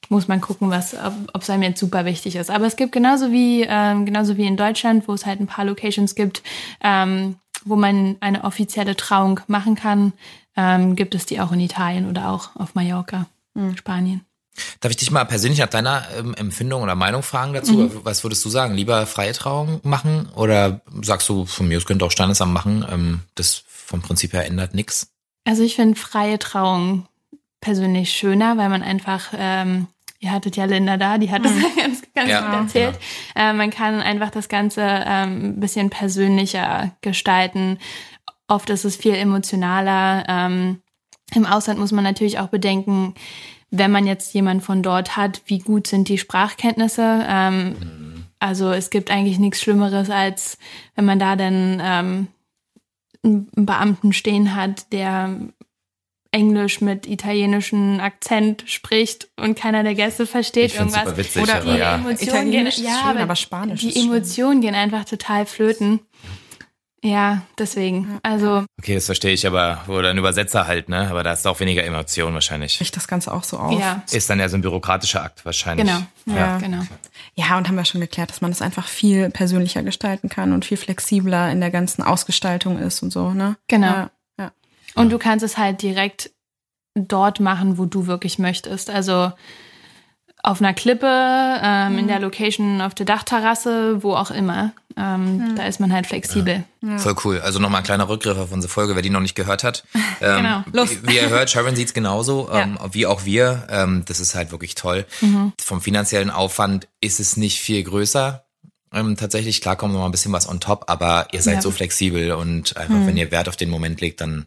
muss man gucken, was, ob es einem jetzt super wichtig ist. Aber es gibt genauso wie, ähm, genauso wie in Deutschland, wo es halt ein paar Locations gibt, ähm, wo man eine offizielle Trauung machen kann, ähm, gibt es die auch in Italien oder auch auf Mallorca, mhm. Spanien. Darf ich dich mal persönlich nach deiner ähm, Empfindung oder Meinung fragen dazu? Mhm. Was würdest du sagen? Lieber freie Trauung machen oder sagst du, von mir aus könnte auch Standesamt machen? Ähm, das vom Prinzip her ändert nichts? Also ich finde freie Trauung persönlich schöner, weil man einfach ähm, ihr hattet ja Linda da, die hat das mhm. *laughs* ganz, ganz ja, gut erzählt. Ja. Äh, man kann einfach das Ganze ähm, ein bisschen persönlicher gestalten. Oft ist es viel emotionaler. Ähm, Im Ausland muss man natürlich auch bedenken, wenn man jetzt jemand von dort hat, wie gut sind die Sprachkenntnisse. Ähm, mhm. Also es gibt eigentlich nichts Schlimmeres, als wenn man da dann ähm, einen Beamten stehen hat, der Englisch mit italienischem Akzent spricht und keiner der Gäste versteht ich irgendwas. Super witzig, Oder die ja. Emotionen gehen, ja, schön, aber, Spanisch die Emotionen gehen einfach total flöten. Ja, deswegen. Also. Okay, das verstehe ich, aber oder ein Übersetzer halt, ne? Aber da ist auch weniger Emotion wahrscheinlich. Bricht das Ganze auch so auf. Ja. Ist dann ja so ein bürokratischer Akt wahrscheinlich. Genau. Ja, ja, genau. Ja, und haben wir schon geklärt, dass man das einfach viel persönlicher gestalten kann und viel flexibler in der ganzen Ausgestaltung ist und so, ne? Genau. Ja. Und du kannst es halt direkt dort machen, wo du wirklich möchtest. Also auf einer Klippe, ähm, mhm. in der Location auf der Dachterrasse, wo auch immer. Ähm, mhm. Da ist man halt flexibel. Ja. Voll cool. Also nochmal ein kleiner Rückgriff auf unsere Folge, wer die noch nicht gehört hat. Ähm, genau. Los. Wie, wie ihr hört, Sharon sieht's genauso, ja. ähm, wie auch wir. Ähm, das ist halt wirklich toll. Mhm. Vom finanziellen Aufwand ist es nicht viel größer. Ähm, tatsächlich, klar kommt noch mal ein bisschen was on top, aber ihr seid ja. so flexibel und einfach, mhm. wenn ihr Wert auf den Moment legt, dann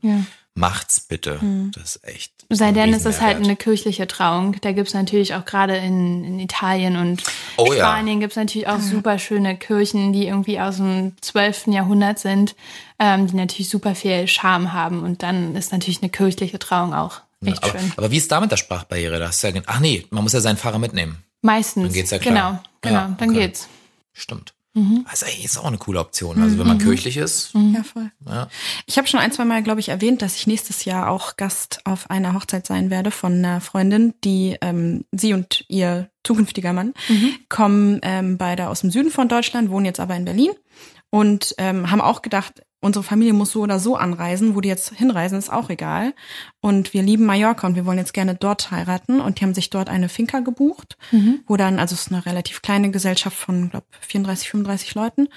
macht's bitte. Mhm. Das ist echt. Sei denn, es ist halt eine kirchliche Trauung. Da gibt's natürlich auch gerade in, in Italien und oh, Spanien ja. gibt's natürlich auch super schöne Kirchen, die irgendwie aus dem 12. Jahrhundert sind, ähm, die natürlich super viel Charme haben. Und dann ist natürlich eine kirchliche Trauung auch echt ja, aber, schön. Aber wie ist da mit der Sprachbarriere? Da hast du ja, ach nee, man muss ja seinen Fahrer mitnehmen. Meistens. Dann geht's ja klar. Genau, genau, ja, dann okay. geht's. Stimmt. Mhm. Also ey, ist auch eine coole Option. Also wenn man mhm. kirchlich ist. Mhm. Ja, voll. Ja. Ich habe schon ein, zwei Mal, glaube ich, erwähnt, dass ich nächstes Jahr auch Gast auf einer Hochzeit sein werde von einer Freundin, die ähm, sie und ihr zukünftiger Mann mhm. kommen ähm, beide aus dem Süden von Deutschland, wohnen jetzt aber in Berlin und ähm, haben auch gedacht, unsere Familie muss so oder so anreisen, wo die jetzt hinreisen, ist auch egal. Und wir lieben Mallorca und wir wollen jetzt gerne dort heiraten. Und die haben sich dort eine Finca gebucht, mhm. wo dann, also es ist eine relativ kleine Gesellschaft von, glaube 34, 35 Leuten.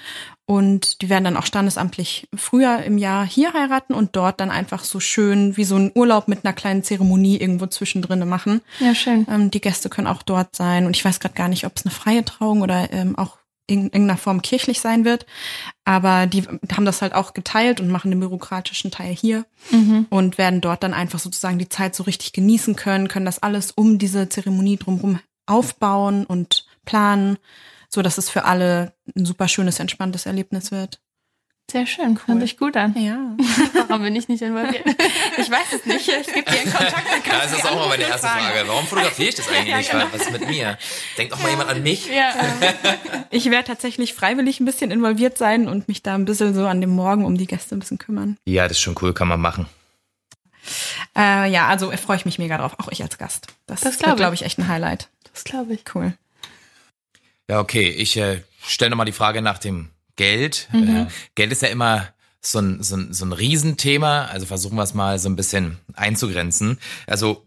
Und die werden dann auch standesamtlich früher im Jahr hier heiraten und dort dann einfach so schön wie so ein Urlaub mit einer kleinen Zeremonie irgendwo zwischendrin machen. Ja, schön. Ähm, die Gäste können auch dort sein. Und ich weiß gerade gar nicht, ob es eine freie Trauung oder ähm, auch in irgendeiner Form kirchlich sein wird. Aber die haben das halt auch geteilt und machen den bürokratischen Teil hier mhm. und werden dort dann einfach sozusagen die Zeit so richtig genießen können, können das alles um diese Zeremonie drumherum aufbauen und planen, so dass es für alle ein super schönes, entspanntes Erlebnis wird. Sehr schön, cool. hört sich gut an. Ja. *laughs* Warum bin ich nicht involviert? Ich weiß es nicht. Ich gebe dir einen Kontakt. Dann das ist auch mal meine erste Frage. Warum fotografiere ich das *laughs* eigentlich ja, nicht? Genau. Was ist mit mir? Denkt auch mal jemand an mich? Ja. *laughs* Ich werde tatsächlich freiwillig ein bisschen involviert sein und mich da ein bisschen so an dem Morgen um die Gäste ein bisschen kümmern. Ja, das ist schon cool, kann man machen. Äh, ja, also freue ich mich mega drauf, auch ich als Gast. Das, das glaube glaub ich, echt ein Highlight. Das glaube ich. Cool. Ja, okay. Ich äh, stelle nochmal die Frage nach dem Geld. Mhm. Äh, Geld ist ja immer so ein, so, ein, so ein Riesenthema. Also versuchen wir es mal so ein bisschen einzugrenzen. Also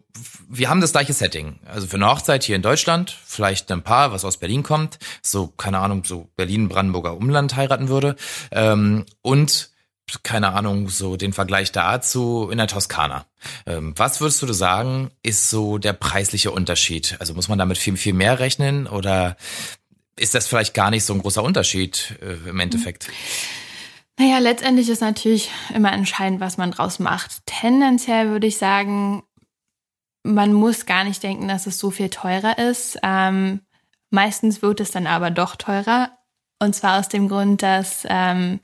wir haben das gleiche Setting. Also für eine Hochzeit hier in Deutschland, vielleicht ein Paar, was aus Berlin kommt, so, keine Ahnung, so Berlin-Brandenburger Umland heiraten würde. Ähm, und keine Ahnung, so den Vergleich dazu in der Toskana. Ähm, was würdest du sagen, ist so der preisliche Unterschied? Also muss man damit viel, viel mehr rechnen oder ist das vielleicht gar nicht so ein großer Unterschied äh, im Endeffekt? Naja, letztendlich ist natürlich immer entscheidend, was man draus macht. Tendenziell würde ich sagen, man muss gar nicht denken, dass es so viel teurer ist. Ähm, meistens wird es dann aber doch teurer. Und zwar aus dem Grund, dass ähm,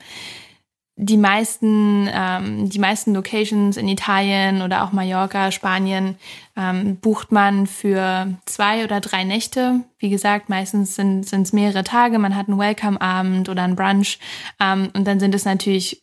die meisten, ähm, die meisten Locations in Italien oder auch Mallorca, Spanien, ähm, bucht man für zwei oder drei Nächte. Wie gesagt, meistens sind es mehrere Tage. Man hat einen Welcome-Abend oder einen Brunch. Ähm, und dann sind es natürlich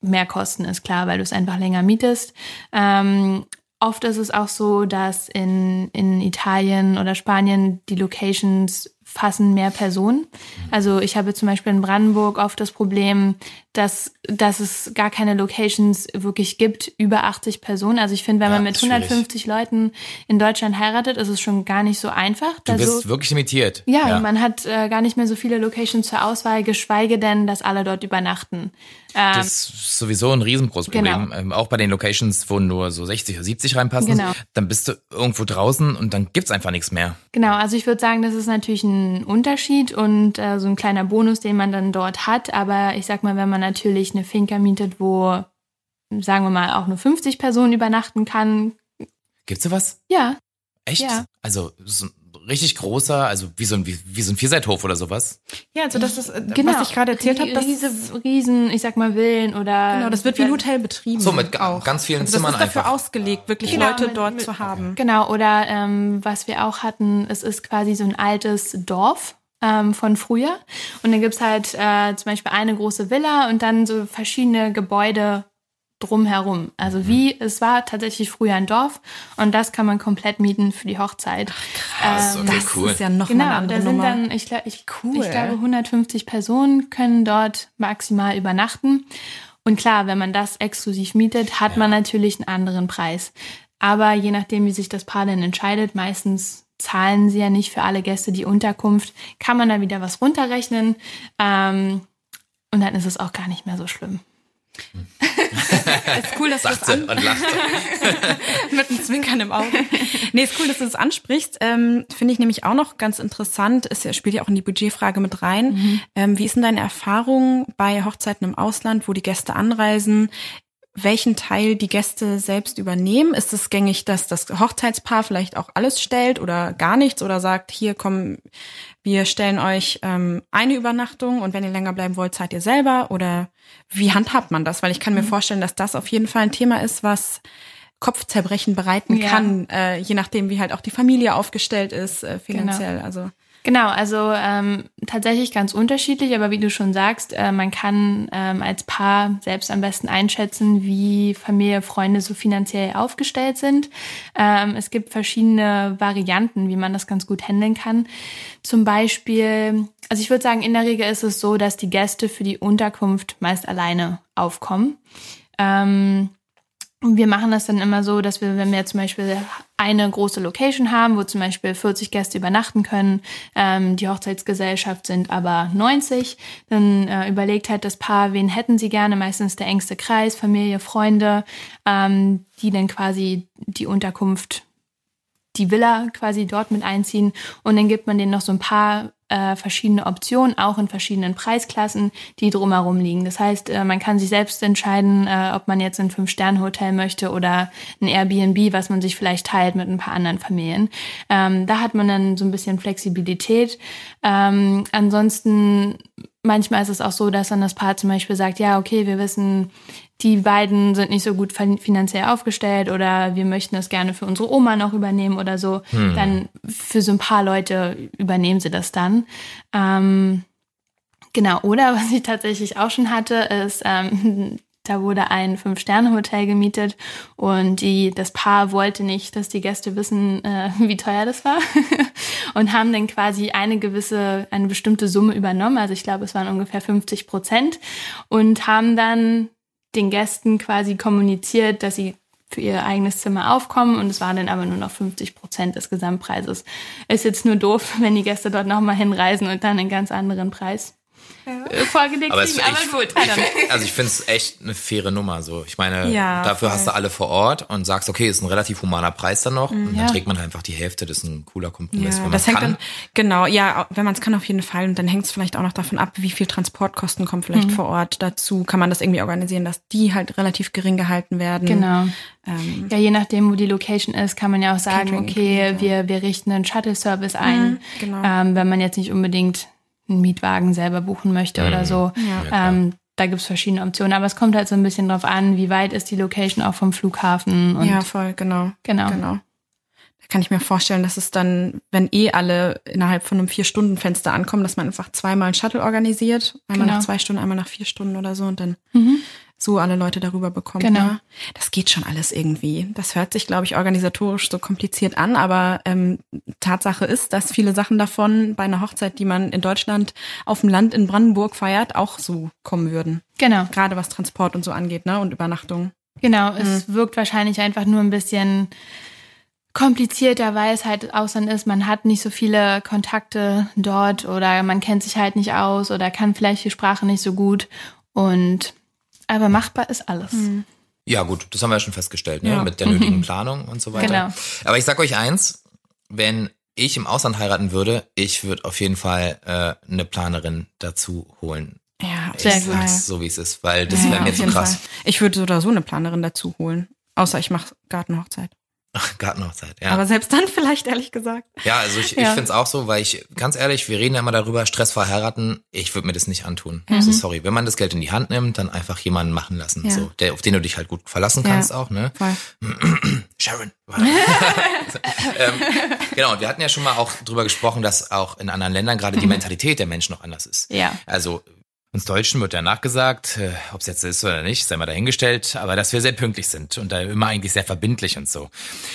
mehr Kosten, ist klar, weil du es einfach länger mietest. Ähm, oft ist es auch so, dass in, in Italien oder Spanien die Locations fassen mehr Personen. Also ich habe zum Beispiel in Brandenburg oft das Problem, dass, dass es gar keine Locations wirklich gibt über 80 Personen. Also ich finde, wenn ja, man mit 150 Leuten in Deutschland heiratet, ist es schon gar nicht so einfach. Du bist so, wirklich limitiert. Ja, ja, man hat äh, gar nicht mehr so viele Locations zur Auswahl, geschweige denn, dass alle dort übernachten. Ähm, das ist sowieso ein riesengroßes Problem. Genau. Ähm, auch bei den Locations, wo nur so 60 oder 70 reinpassen, genau. dann bist du irgendwo draußen und dann gibt's einfach nichts mehr. Genau, also ich würde sagen, das ist natürlich ein Unterschied und äh, so ein kleiner Bonus, den man dann dort hat. Aber ich sag mal, wenn man natürlich eine Finca mietet, wo, sagen wir mal, auch nur 50 Personen übernachten kann. Gibt's sowas? Ja. Echt? Ja. Also so richtig großer, also wie so ein, wie, wie so ein Vierseithof oder sowas. Ja, also das ist, äh, genau. was ich gerade erzählt habe, das diese Riesen, ich sag mal Villen oder genau, das wird wie ein Hotel betrieben. So mit auch. ganz vielen also Zimmern einfach. Das ist dafür einfach. ausgelegt, wirklich genau, Leute mit, dort mit, zu haben. Genau, oder ähm, was wir auch hatten, es ist quasi so ein altes Dorf ähm, von früher und dann gibt's halt äh, zum Beispiel eine große Villa und dann so verschiedene Gebäude drumherum. Also mhm. wie, es war tatsächlich früher ein Dorf und das kann man komplett mieten für die Hochzeit. Krass, okay, das cool. ist ja noch genau, eine andere da sind Nummer. dann, ich, ich, cool. ich glaube, 150 Personen können dort maximal übernachten. Und klar, wenn man das exklusiv mietet, hat ja. man natürlich einen anderen Preis. Aber je nachdem, wie sich das Paar denn entscheidet, meistens zahlen sie ja nicht für alle Gäste die Unterkunft, kann man da wieder was runterrechnen. Ähm, und dann ist es auch gar nicht mehr so schlimm. *laughs* ist cool, dass Sagt du das und lacht. *laughs* mit einem Zwinkern im Auge. Nee, ist cool, dass du das ansprichst. Ähm, Finde ich nämlich auch noch ganz interessant. Es spielt ja auch in die Budgetfrage mit rein. Mhm. Ähm, wie ist denn deine Erfahrung bei Hochzeiten im Ausland, wo die Gäste anreisen? Welchen Teil die Gäste selbst übernehmen. Ist es gängig, dass das Hochzeitspaar vielleicht auch alles stellt oder gar nichts oder sagt, hier kommen, wir stellen euch ähm, eine Übernachtung und wenn ihr länger bleiben wollt, zahlt ihr selber oder wie handhabt man das? Weil ich kann mir mhm. vorstellen, dass das auf jeden Fall ein Thema ist, was Kopfzerbrechen bereiten ja. kann, äh, je nachdem, wie halt auch die Familie aufgestellt ist äh, finanziell. Genau. Also Genau, also ähm, tatsächlich ganz unterschiedlich, aber wie du schon sagst, äh, man kann ähm, als Paar selbst am besten einschätzen, wie Familie, Freunde so finanziell aufgestellt sind. Ähm, es gibt verschiedene Varianten, wie man das ganz gut handeln kann. Zum Beispiel, also ich würde sagen, in der Regel ist es so, dass die Gäste für die Unterkunft meist alleine aufkommen. Ähm, wir machen das dann immer so, dass wir, wenn wir zum Beispiel eine große Location haben, wo zum Beispiel 40 Gäste übernachten können, ähm, die Hochzeitsgesellschaft sind aber 90, dann äh, überlegt halt das Paar, wen hätten sie gerne, meistens der engste Kreis, Familie, Freunde, ähm, die dann quasi die Unterkunft die Villa quasi dort mit einziehen. Und dann gibt man denen noch so ein paar äh, verschiedene Optionen, auch in verschiedenen Preisklassen, die drumherum liegen. Das heißt, äh, man kann sich selbst entscheiden, äh, ob man jetzt ein Fünf-Sterne-Hotel möchte oder ein Airbnb, was man sich vielleicht teilt mit ein paar anderen Familien. Ähm, da hat man dann so ein bisschen Flexibilität. Ähm, ansonsten manchmal ist es auch so, dass dann das Paar zum Beispiel sagt, ja, okay, wir wissen, die beiden sind nicht so gut finanziell aufgestellt oder wir möchten das gerne für unsere Oma noch übernehmen oder so. Hm. Dann für so ein paar Leute übernehmen sie das dann. Ähm, genau, oder was ich tatsächlich auch schon hatte, ist, ähm, *laughs* da wurde ein Fünf-Sterne-Hotel gemietet und die, das Paar wollte nicht, dass die Gäste wissen, äh, *laughs* wie teuer das war *laughs* und haben dann quasi eine gewisse, eine bestimmte Summe übernommen. Also ich glaube, es waren ungefähr 50 Prozent und haben dann den Gästen quasi kommuniziert, dass sie für ihr eigenes Zimmer aufkommen und es waren dann aber nur noch 50 Prozent des Gesamtpreises. Ist jetzt nur doof, *laughs* wenn die Gäste dort nochmal hinreisen und dann einen ganz anderen Preis ja. Äh, vorgelegt aber, es, aber gut. Ich, also ich finde es echt eine faire Nummer. So, ich meine, ja, dafür voll. hast du alle vor Ort und sagst, okay, ist ein relativ humaner Preis dann noch mhm, und dann ja. trägt man einfach die Hälfte. Das ist ein cooler Kompromiss. Ja, das hängt kann. dann genau, ja, wenn man es kann auf jeden Fall und dann hängt es vielleicht auch noch davon ab, wie viel Transportkosten kommen vielleicht mhm. vor Ort dazu. Kann man das irgendwie organisieren, dass die halt relativ gering gehalten werden? Genau. Ähm, ja, je nachdem, wo die Location ist, kann man ja auch sagen, okay, wir wir richten einen Shuttle Service ein, mhm, genau. ähm, wenn man jetzt nicht unbedingt einen Mietwagen selber buchen möchte mhm. oder so. Ja. Ähm, da gibt's verschiedene Optionen, aber es kommt halt so ein bisschen drauf an, wie weit ist die Location auch vom Flughafen. Und ja, voll, genau. Genau. genau. Da kann ich mir vorstellen, dass es dann, wenn eh alle innerhalb von einem Vier-Stunden-Fenster ankommen, dass man einfach zweimal einen Shuttle organisiert. Einmal genau. nach zwei Stunden, einmal nach vier Stunden oder so und dann mhm so alle Leute darüber bekommt. Genau. Ne? Das geht schon alles irgendwie. Das hört sich, glaube ich, organisatorisch so kompliziert an, aber ähm, Tatsache ist, dass viele Sachen davon bei einer Hochzeit, die man in Deutschland auf dem Land in Brandenburg feiert, auch so kommen würden. Genau. Gerade was Transport und so angeht, ne? Und Übernachtung. Genau, es mhm. wirkt wahrscheinlich einfach nur ein bisschen komplizierter, weil es halt Ausland ist. Man hat nicht so viele Kontakte dort oder man kennt sich halt nicht aus oder kann vielleicht die Sprache nicht so gut. Und aber machbar ist alles. Mhm. Ja, gut, das haben wir ja schon festgestellt, ne? Ja. mit der nötigen mhm. Planung und so weiter. Genau. Aber ich sag euch eins, wenn ich im Ausland heiraten würde, ich würde auf jeden Fall äh, eine Planerin dazu holen. Ja, sehr ich so wie es ist, weil das ja, wäre mir zu krass. Fall. Ich würde so oder so eine Planerin dazu holen. Außer ich mache Gartenhochzeit. *laughs* Gartenhochzeit, ja. Aber selbst dann vielleicht, ehrlich gesagt. Ja, also ich, ja. ich finde es auch so, weil ich, ganz ehrlich, wir reden ja immer darüber, stressfrei heiraten, ich würde mir das nicht antun. Mhm. Also sorry, wenn man das Geld in die Hand nimmt, dann einfach jemanden machen lassen, ja. so, der, auf den du dich halt gut verlassen kannst ja. auch, ne? Voll. *clears throat* Sharon. *laughs* ähm, genau, und wir hatten ja schon mal auch drüber gesprochen, dass auch in anderen Ländern gerade die mhm. Mentalität der Menschen noch anders ist. Ja. Also uns Deutschen wird ja nachgesagt, äh, ob es jetzt ist oder nicht, sei mal dahingestellt, aber dass wir sehr pünktlich sind und da immer eigentlich sehr verbindlich und so.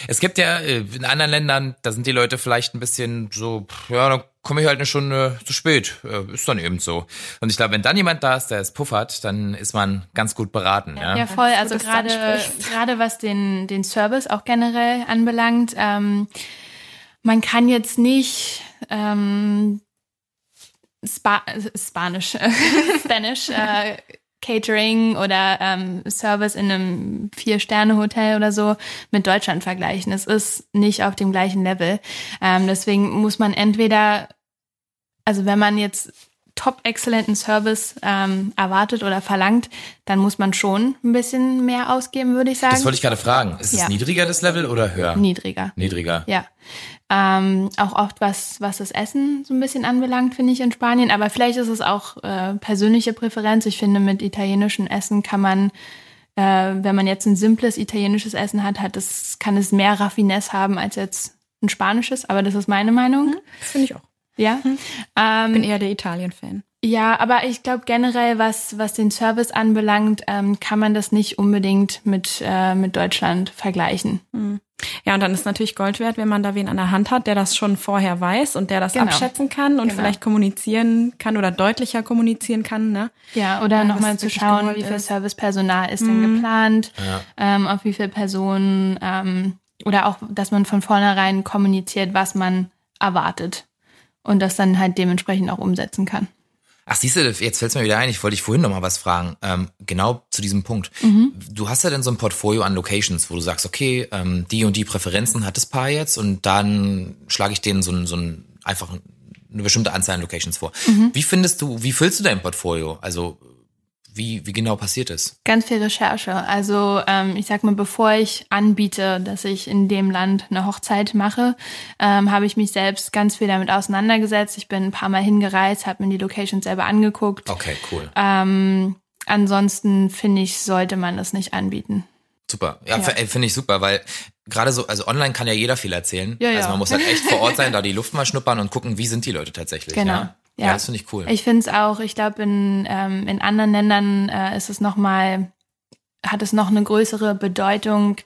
Es gibt ja äh, in anderen Ländern, da sind die Leute vielleicht ein bisschen so, ja, dann komme ich halt eine Stunde zu spät. Äh, ist dann eben so. Und ich glaube, wenn dann jemand da ist, der es puffert, dann ist man ganz gut beraten. Ja, ja voll. Also gerade gerade was den, den Service auch generell anbelangt, ähm, man kann jetzt nicht ähm, Spa Spanisch, *laughs* Spanish äh, Catering oder ähm, Service in einem Vier-Sterne-Hotel oder so mit Deutschland vergleichen. Es ist nicht auf dem gleichen Level. Ähm, deswegen muss man entweder, also wenn man jetzt top-exzellenten Service ähm, erwartet oder verlangt, dann muss man schon ein bisschen mehr ausgeben, würde ich sagen. Das wollte ich gerade fragen. Ist ja. es niedriger das Level oder höher? Niedriger. Niedriger. Ja. Ähm, auch oft was, was das Essen so ein bisschen anbelangt, finde ich in Spanien. Aber vielleicht ist es auch äh, persönliche Präferenz. Ich finde, mit italienischem Essen kann man, äh, wenn man jetzt ein simples italienisches Essen hat, hat es, kann es mehr Raffinesse haben als jetzt ein spanisches. Aber das ist meine Meinung. Mhm, finde ich auch. Ja. Mhm. Ähm, bin eher der Italien-Fan. Ja, aber ich glaube generell, was, was den Service anbelangt, ähm, kann man das nicht unbedingt mit, äh, mit Deutschland vergleichen. Mhm. Ja, und dann ist natürlich Gold wert, wenn man da wen an der Hand hat, der das schon vorher weiß und der das genau. abschätzen kann und genau. vielleicht kommunizieren kann oder deutlicher kommunizieren kann. Ne? Ja, oder ja, nochmal zu schauen, wie viel Servicepersonal ist mhm. denn geplant, ja. ähm, auf wie viele Personen ähm, oder auch, dass man von vornherein kommuniziert, was man erwartet und das dann halt dementsprechend auch umsetzen kann. Ach, siehst du, jetzt fällt es mir wieder ein, ich wollte dich vorhin noch mal was fragen, ähm, genau zu diesem Punkt. Mhm. Du hast ja dann so ein Portfolio an Locations, wo du sagst, okay, ähm, die und die Präferenzen hat das Paar jetzt und dann schlage ich denen so ein, so ein einfach eine bestimmte Anzahl an Locations vor. Mhm. Wie findest du, wie füllst du dein Portfolio? Also wie, wie genau passiert es? Ganz viel Recherche. Also ähm, ich sag mal, bevor ich anbiete, dass ich in dem Land eine Hochzeit mache, ähm, habe ich mich selbst ganz viel damit auseinandergesetzt. Ich bin ein paar Mal hingereist, habe mir die Locations selber angeguckt. Okay, cool. Ähm, ansonsten finde ich, sollte man das nicht anbieten. Super. Ja, ja. finde ich super, weil gerade so, also online kann ja jeder viel erzählen. Ja, ja. Also man muss halt echt vor Ort sein, da die Luft mal schnuppern und gucken, wie sind die Leute tatsächlich. Genau. Ja, ja. das finde ich cool. Ich finde es auch, ich glaube, in, ähm, in anderen Ländern äh, ist es nochmal, hat es noch eine größere Bedeutung,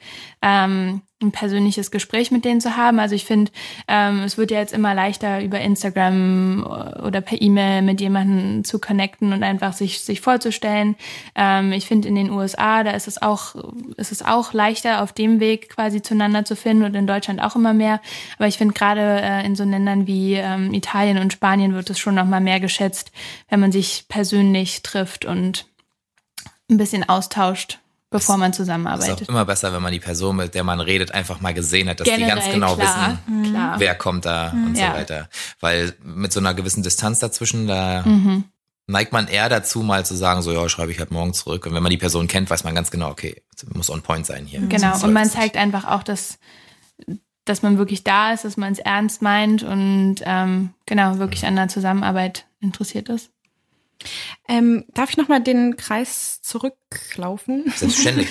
ähm, ein persönliches Gespräch mit denen zu haben. Also ich finde, ähm, es wird ja jetzt immer leichter über Instagram oder per E-Mail mit jemandem zu connecten und einfach sich sich vorzustellen. Ähm, ich finde in den USA, da ist es auch ist es auch leichter auf dem Weg quasi zueinander zu finden und in Deutschland auch immer mehr. Aber ich finde gerade äh, in so Ländern wie ähm, Italien und Spanien wird es schon noch mal mehr geschätzt, wenn man sich persönlich trifft und ein bisschen austauscht bevor man zusammenarbeitet. Es ist auch immer besser, wenn man die Person, mit der man redet, einfach mal gesehen hat, dass Generell, die ganz genau klar, wissen, klar. wer kommt da mhm. und ja. so weiter. Weil mit so einer gewissen Distanz dazwischen, da mhm. neigt man eher dazu, mal zu sagen, so, ja, schreibe ich halt morgen zurück. Und wenn man die Person kennt, weiß man ganz genau, okay, muss on point sein hier. Genau. Und man zeigt einfach auch, dass dass man wirklich da ist, dass man es ernst meint und ähm, genau wirklich mhm. an der Zusammenarbeit interessiert ist. Ähm, darf ich nochmal den Kreis zurücklaufen? Selbstverständlich.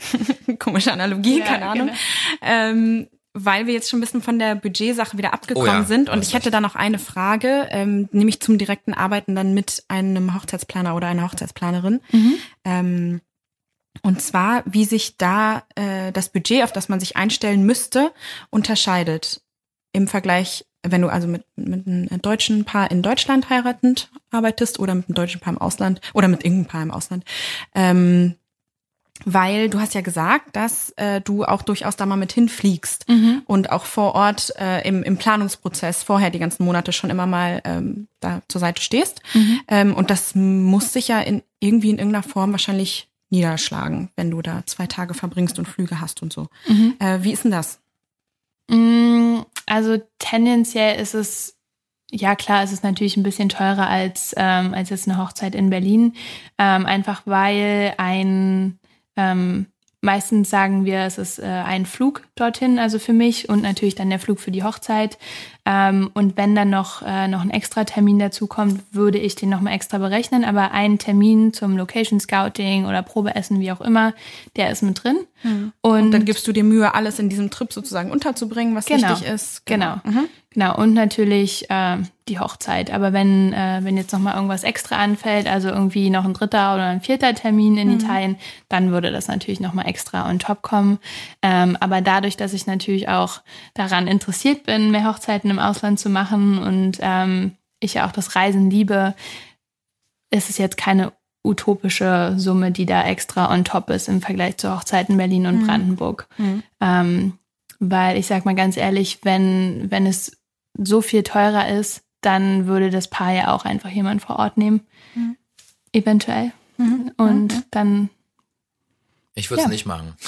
*laughs* Komische Analogie, ja, keine Ahnung. Genau. Ähm, weil wir jetzt schon ein bisschen von der Budgetsache wieder abgekommen oh ja, sind. Und ich hätte da noch eine Frage, ähm, nämlich zum direkten Arbeiten dann mit einem Hochzeitsplaner oder einer Hochzeitsplanerin. Mhm. Ähm, und zwar, wie sich da äh, das Budget, auf das man sich einstellen müsste, unterscheidet im Vergleich wenn du also mit, mit einem deutschen Paar in Deutschland heiratend arbeitest oder mit einem deutschen Paar im Ausland oder mit irgendeinem Paar im Ausland. Ähm, weil du hast ja gesagt, dass äh, du auch durchaus da mal mit hinfliegst mhm. und auch vor Ort äh, im, im Planungsprozess vorher die ganzen Monate schon immer mal ähm, da zur Seite stehst. Mhm. Ähm, und das muss sich ja in, irgendwie in irgendeiner Form wahrscheinlich niederschlagen, wenn du da zwei Tage verbringst und Flüge hast und so. Mhm. Äh, wie ist denn das? Also tendenziell ist es, ja klar, es ist natürlich ein bisschen teurer als, ähm, als jetzt eine Hochzeit in Berlin. Ähm, einfach weil ein ähm, Meistens sagen wir, es ist äh, ein Flug dorthin, also für mich und natürlich dann der Flug für die Hochzeit. Ähm, und wenn dann noch, äh, noch ein extra Termin dazu kommt, würde ich den nochmal extra berechnen. Aber ein Termin zum Location Scouting oder Probeessen, wie auch immer, der ist mit drin. Mhm. Und, und, dann gibst du dir Mühe, alles in diesem Trip sozusagen unterzubringen, was genau, wichtig ist. Genau. Genau. Mhm. genau. Und natürlich äh, die Hochzeit. Aber wenn, äh, wenn jetzt nochmal irgendwas extra anfällt, also irgendwie noch ein dritter oder ein vierter Termin in mhm. Italien, dann würde das natürlich nochmal extra on top kommen. Ähm, aber dadurch, dass ich natürlich auch daran interessiert bin, mehr Hochzeiten im Ausland zu machen und ähm, ich ja auch das Reisen liebe, ist es jetzt keine utopische Summe, die da extra on top ist im Vergleich zu Hochzeiten Berlin und mhm. Brandenburg. Mhm. Ähm, weil ich sag mal ganz ehrlich, wenn, wenn es so viel teurer ist, dann würde das Paar ja auch einfach jemand vor Ort nehmen. Mhm. Eventuell. Mhm. Und mhm. dann. Ich würde es ja. nicht machen. *laughs*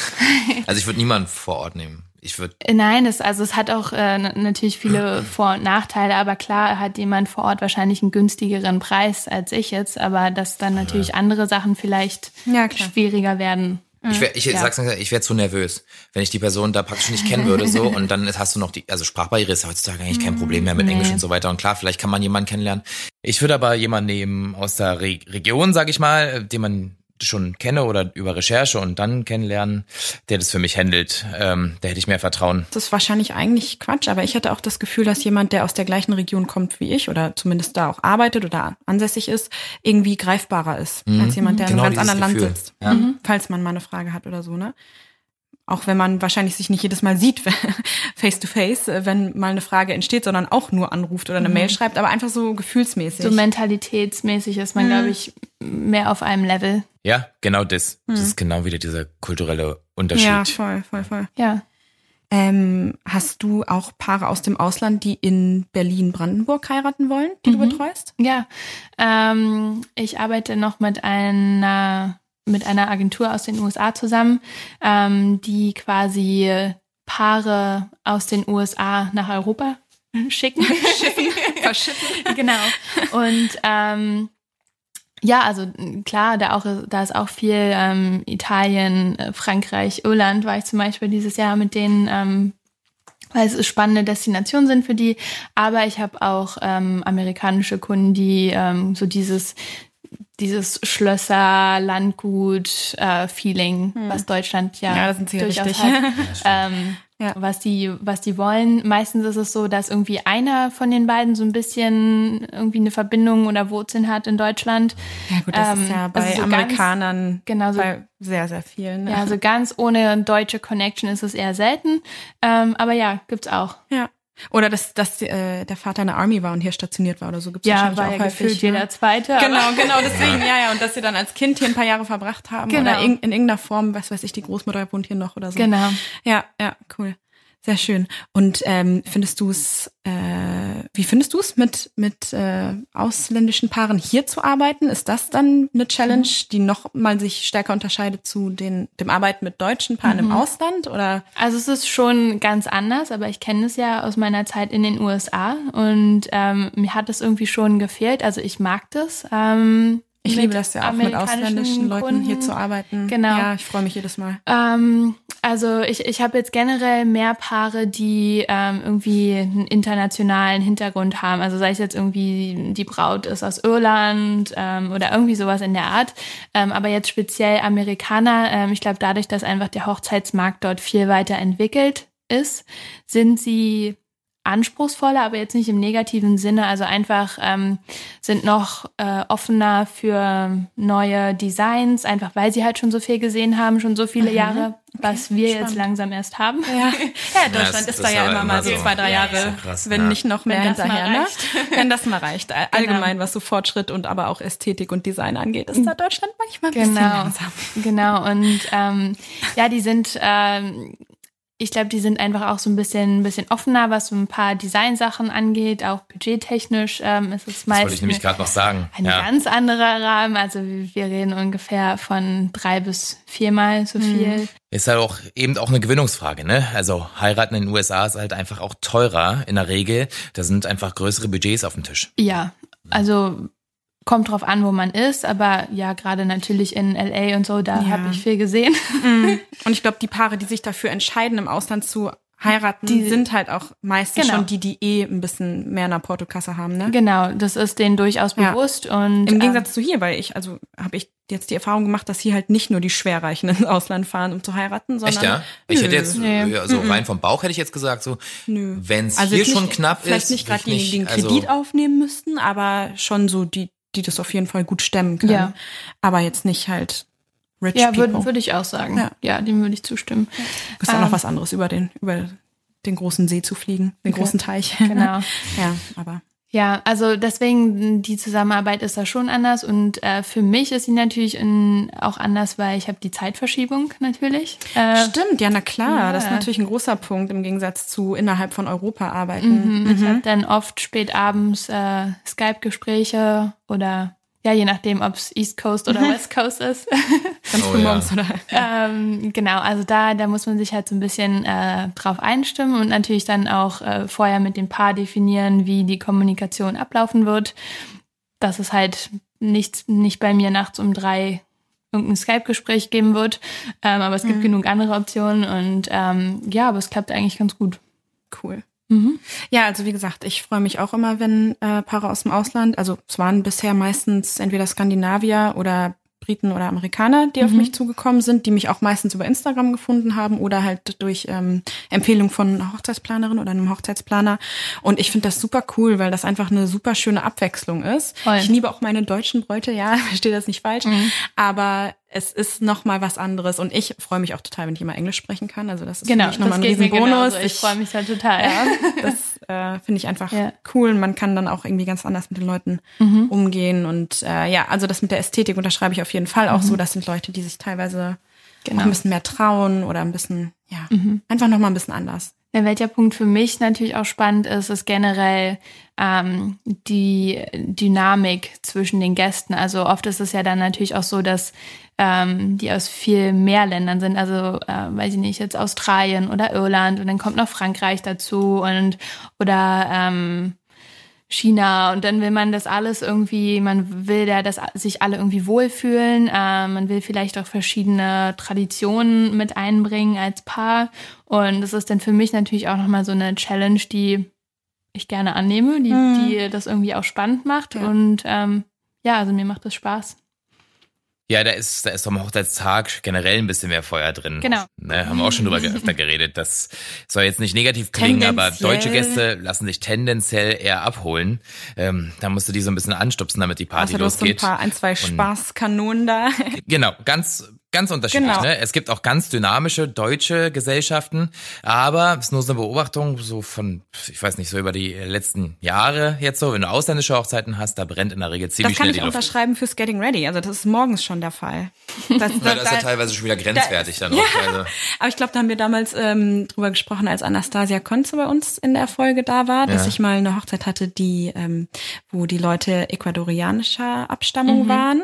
Also ich würde niemanden vor Ort nehmen. Ich würde. Nein, es, also es hat auch äh, natürlich viele *clears throat* Vor- und Nachteile, aber klar hat jemand vor Ort wahrscheinlich einen günstigeren Preis als ich jetzt, aber dass dann natürlich ja. andere Sachen vielleicht ja, schwieriger werden. Ich, wär, ich ja. sag's ich wäre zu nervös, wenn ich die Person da praktisch nicht kennen würde so und dann hast du noch die, also Sprachbarriere ist heutzutage eigentlich kein Problem mehr mit nee. Englisch und so weiter und klar, vielleicht kann man jemanden kennenlernen. Ich würde aber jemanden nehmen aus der Re Region, sag ich mal, den man schon kenne oder über Recherche und dann kennenlernen, der das für mich handelt, ähm, da hätte ich mehr Vertrauen. Das ist wahrscheinlich eigentlich Quatsch, aber ich hatte auch das Gefühl, dass jemand, der aus der gleichen Region kommt wie ich oder zumindest da auch arbeitet oder ansässig ist, irgendwie greifbarer ist mhm. als jemand, der genau in einem ganz anderen Gefühl. Land sitzt. Ja. Mhm. Falls man mal eine Frage hat oder so, ne? Auch wenn man wahrscheinlich sich nicht jedes Mal sieht, *laughs* face to face, wenn mal eine Frage entsteht, sondern auch nur anruft oder eine mhm. Mail schreibt, aber einfach so gefühlsmäßig. So mentalitätsmäßig ist man, mhm. glaube ich, mehr auf einem Level. Ja, genau das. Mhm. Das ist genau wieder dieser kulturelle Unterschied. Ja, voll, voll, voll. Ja. Ähm, hast du auch Paare aus dem Ausland, die in Berlin-Brandenburg heiraten wollen, die du mhm. betreust? Ja, ähm, ich arbeite noch mit einer mit einer Agentur aus den USA zusammen, ähm, die quasi Paare aus den USA nach Europa *laughs* schicken. Verschiffen. genau. Und ähm, Ja, also klar, da, auch, da ist auch viel ähm, Italien, äh, Frankreich, Irland war ich zum Beispiel dieses Jahr mit denen, ähm, weil es spannende Destinationen sind für die. Aber ich habe auch ähm, amerikanische Kunden, die ähm, so dieses dieses Schlösser, Landgut, äh, Feeling, hm. was Deutschland ja, ja das sind sie durchaus richtig. hat. *laughs* ähm, ja. was die, was die wollen. Meistens ist es so, dass irgendwie einer von den beiden so ein bisschen irgendwie eine Verbindung oder Wurzeln hat in Deutschland. Ja gut, das ähm, ist ja bei also so Amerikanern ganz, genau so, bei sehr, sehr vielen. Ne? Ja, also ganz ohne deutsche Connection ist es eher selten. Ähm, aber ja, gibt's auch. Ja. Oder dass, dass äh, der Vater in der Army war und hier stationiert war oder so. Gibt's ja, war auch ja häufig, gefühlt ne? jeder Zweite. Genau, genau, *laughs* deswegen, ja, ja. Und dass sie dann als Kind hier ein paar Jahre verbracht haben genau. oder in, in irgendeiner Form, was weiß ich, die Großmutter wohnt hier noch oder so. Genau. Ja, ja, cool. Sehr schön. Und ähm, findest du es, äh, wie findest du es, mit, mit äh, ausländischen Paaren hier zu arbeiten? Ist das dann eine Challenge, mhm. die noch mal sich stärker unterscheidet zu den, dem Arbeiten mit deutschen Paaren mhm. im Ausland? Oder? Also es ist schon ganz anders, aber ich kenne es ja aus meiner Zeit in den USA und ähm, mir hat es irgendwie schon gefehlt. Also ich mag das. Ähm, ich liebe das ja auch, mit ausländischen Leuten Kunden. hier zu arbeiten. Genau. Ja, ich freue mich jedes Mal. Ähm, also ich, ich habe jetzt generell mehr Paare, die ähm, irgendwie einen internationalen Hintergrund haben. Also sei es jetzt irgendwie, die Braut ist aus Irland ähm, oder irgendwie sowas in der Art. Ähm, aber jetzt speziell Amerikaner, ähm, ich glaube dadurch, dass einfach der Hochzeitsmarkt dort viel weiter entwickelt ist, sind sie anspruchsvoller, aber jetzt nicht im negativen Sinne. Also einfach ähm, sind noch äh, offener für neue Designs, einfach weil sie halt schon so viel gesehen haben, schon so viele mhm. Jahre, was wir Spannend. jetzt langsam erst haben. Ja, *laughs* ja Deutschland ja, ist, ist da ja immer mal so zwei, drei Jahre, ja, krass, wenn ja. nicht noch mehr hinterher. Ne? *laughs* Wenn das mal reicht. Allgemein, genau. was so Fortschritt und aber auch Ästhetik und Design angeht, ist da Deutschland manchmal ein genau. bisschen langsam. Genau, und ähm, ja, die sind ähm, ich glaube, die sind einfach auch so ein bisschen, ein bisschen offener, was so ein paar Designsachen angeht, auch budgettechnisch ähm, ist es meist. Das wollte ich nämlich gerade noch sagen. Ein ja. ganz anderer Rahmen. Also wir reden ungefähr von drei bis viermal so mhm. viel. Ist halt auch eben auch eine Gewinnungsfrage, ne? Also heiraten in den USA ist halt einfach auch teurer in der Regel. Da sind einfach größere Budgets auf dem Tisch. Ja, also kommt drauf an, wo man ist, aber ja, gerade natürlich in LA und so, da ja. habe ich viel gesehen. Mhm. *laughs* Und ich glaube, die Paare, die sich dafür entscheiden, im Ausland zu heiraten, die sind halt auch meistens genau. schon die, die eh ein bisschen mehr in der Portokasse haben, ne? Genau, das ist denen durchaus bewusst ja. und im Gegensatz äh, zu hier, weil ich also habe ich jetzt die Erfahrung gemacht, dass hier halt nicht nur die Schwerreichen *laughs* ins Ausland fahren, um zu heiraten, sondern Echt, ja? Ich hätte jetzt nee. so rein vom Bauch hätte ich jetzt gesagt so, wenn es also hier schon knapp vielleicht ist, vielleicht nicht gerade die den Kredit also aufnehmen müssten, aber schon so die die das auf jeden Fall gut stemmen können. Ja. Aber jetzt nicht halt rich ja, people. Ja, würde würd ich auch sagen. Ja, ja dem würde ich zustimmen. Ist ähm, auch noch ähm, was anderes, über den, über den großen See zu fliegen, den okay. großen Teich. Genau. *laughs* ja, aber. Ja, also deswegen die Zusammenarbeit ist da schon anders und äh, für mich ist sie natürlich in, auch anders, weil ich habe die Zeitverschiebung natürlich. Äh, Stimmt, ja, na klar, ja. das ist natürlich ein großer Punkt im Gegensatz zu innerhalb von Europa arbeiten. Mhm, mhm. Ich habe dann oft spät abends äh, Skype-Gespräche oder ja, je nachdem, ob es East Coast oder West Coast ist. *laughs* Ganz früh oh, morgens, oder? ähm, genau, also da, da muss man sich halt so ein bisschen äh, drauf einstimmen und natürlich dann auch äh, vorher mit dem Paar definieren, wie die Kommunikation ablaufen wird. Dass es halt nicht, nicht bei mir nachts um drei irgendein Skype-Gespräch geben wird. Ähm, aber es gibt mhm. genug andere Optionen und ähm, ja, aber es klappt eigentlich ganz gut. Cool. Mhm. Ja, also wie gesagt, ich freue mich auch immer, wenn äh, Paare aus dem Ausland, also es waren bisher meistens entweder Skandinavier oder Briten oder Amerikaner, die mhm. auf mich zugekommen sind, die mich auch meistens über Instagram gefunden haben oder halt durch ähm, Empfehlung von einer Hochzeitsplanerin oder einem Hochzeitsplaner. Und ich finde das super cool, weil das einfach eine super schöne Abwechslung ist. Voll. Ich liebe auch meine deutschen Bräute, ja, *laughs* verstehe das nicht falsch. Mhm. Aber es ist noch mal was anderes und ich freue mich auch total, wenn ich immer Englisch sprechen kann. Also das ist genau, für nochmal ein riesen Bonus. Ich, ich freue mich halt total. Ja, *laughs* das äh, finde ich einfach ja. cool. Man kann dann auch irgendwie ganz anders mit den Leuten mhm. umgehen und äh, ja, also das mit der Ästhetik unterschreibe ich auf jeden Fall auch mhm. so. Das sind Leute, die sich teilweise genau. ein bisschen mehr trauen oder ein bisschen ja mhm. einfach noch mal ein bisschen anders. Ja, welcher Punkt für mich natürlich auch spannend ist, ist generell ähm, die Dynamik zwischen den Gästen. Also oft ist es ja dann natürlich auch so, dass ähm, die aus viel mehr Ländern sind. Also äh, weiß ich nicht, jetzt Australien oder Irland und dann kommt noch Frankreich dazu und oder ähm, China und dann will man das alles irgendwie, man will ja, dass sich alle irgendwie wohlfühlen, äh, man will vielleicht auch verschiedene Traditionen mit einbringen als Paar und das ist dann für mich natürlich auch nochmal so eine Challenge, die ich gerne annehme, die, mhm. die das irgendwie auch spannend macht ja. und ähm, ja, also mir macht das Spaß. Ja, da ist, da ist am Hochzeitstag generell ein bisschen mehr Feuer drin. Genau. Ne, haben wir auch schon drüber *laughs* öfter geredet. Das soll jetzt nicht negativ klingen, aber deutsche Gäste lassen sich tendenziell eher abholen. Ähm, da musst du die so ein bisschen anstupsen, damit die Party also, losgeht. So ein paar, ein, zwei Spaßkanonen da. Genau, ganz Ganz unterschiedlich. Genau. Ne? Es gibt auch ganz dynamische deutsche Gesellschaften, aber es ist nur so eine Beobachtung, so von, ich weiß nicht, so über die letzten Jahre jetzt so, wenn du ausländische Hochzeiten hast, da brennt in der Regel ziemlich schnell die Luft. Das kann ich unterschreiben fürs Getting Ready, also das ist morgens schon der Fall. *laughs* Das, das, das ist ja teilweise schon wieder grenzwertig da, dann *laughs* auch. Ja, also. Aber ich glaube, da haben wir damals ähm, drüber gesprochen, als Anastasia Konze bei uns in der Folge da war, dass ja. ich mal eine Hochzeit hatte, die, ähm, wo die Leute ecuadorianischer Abstammung mhm. waren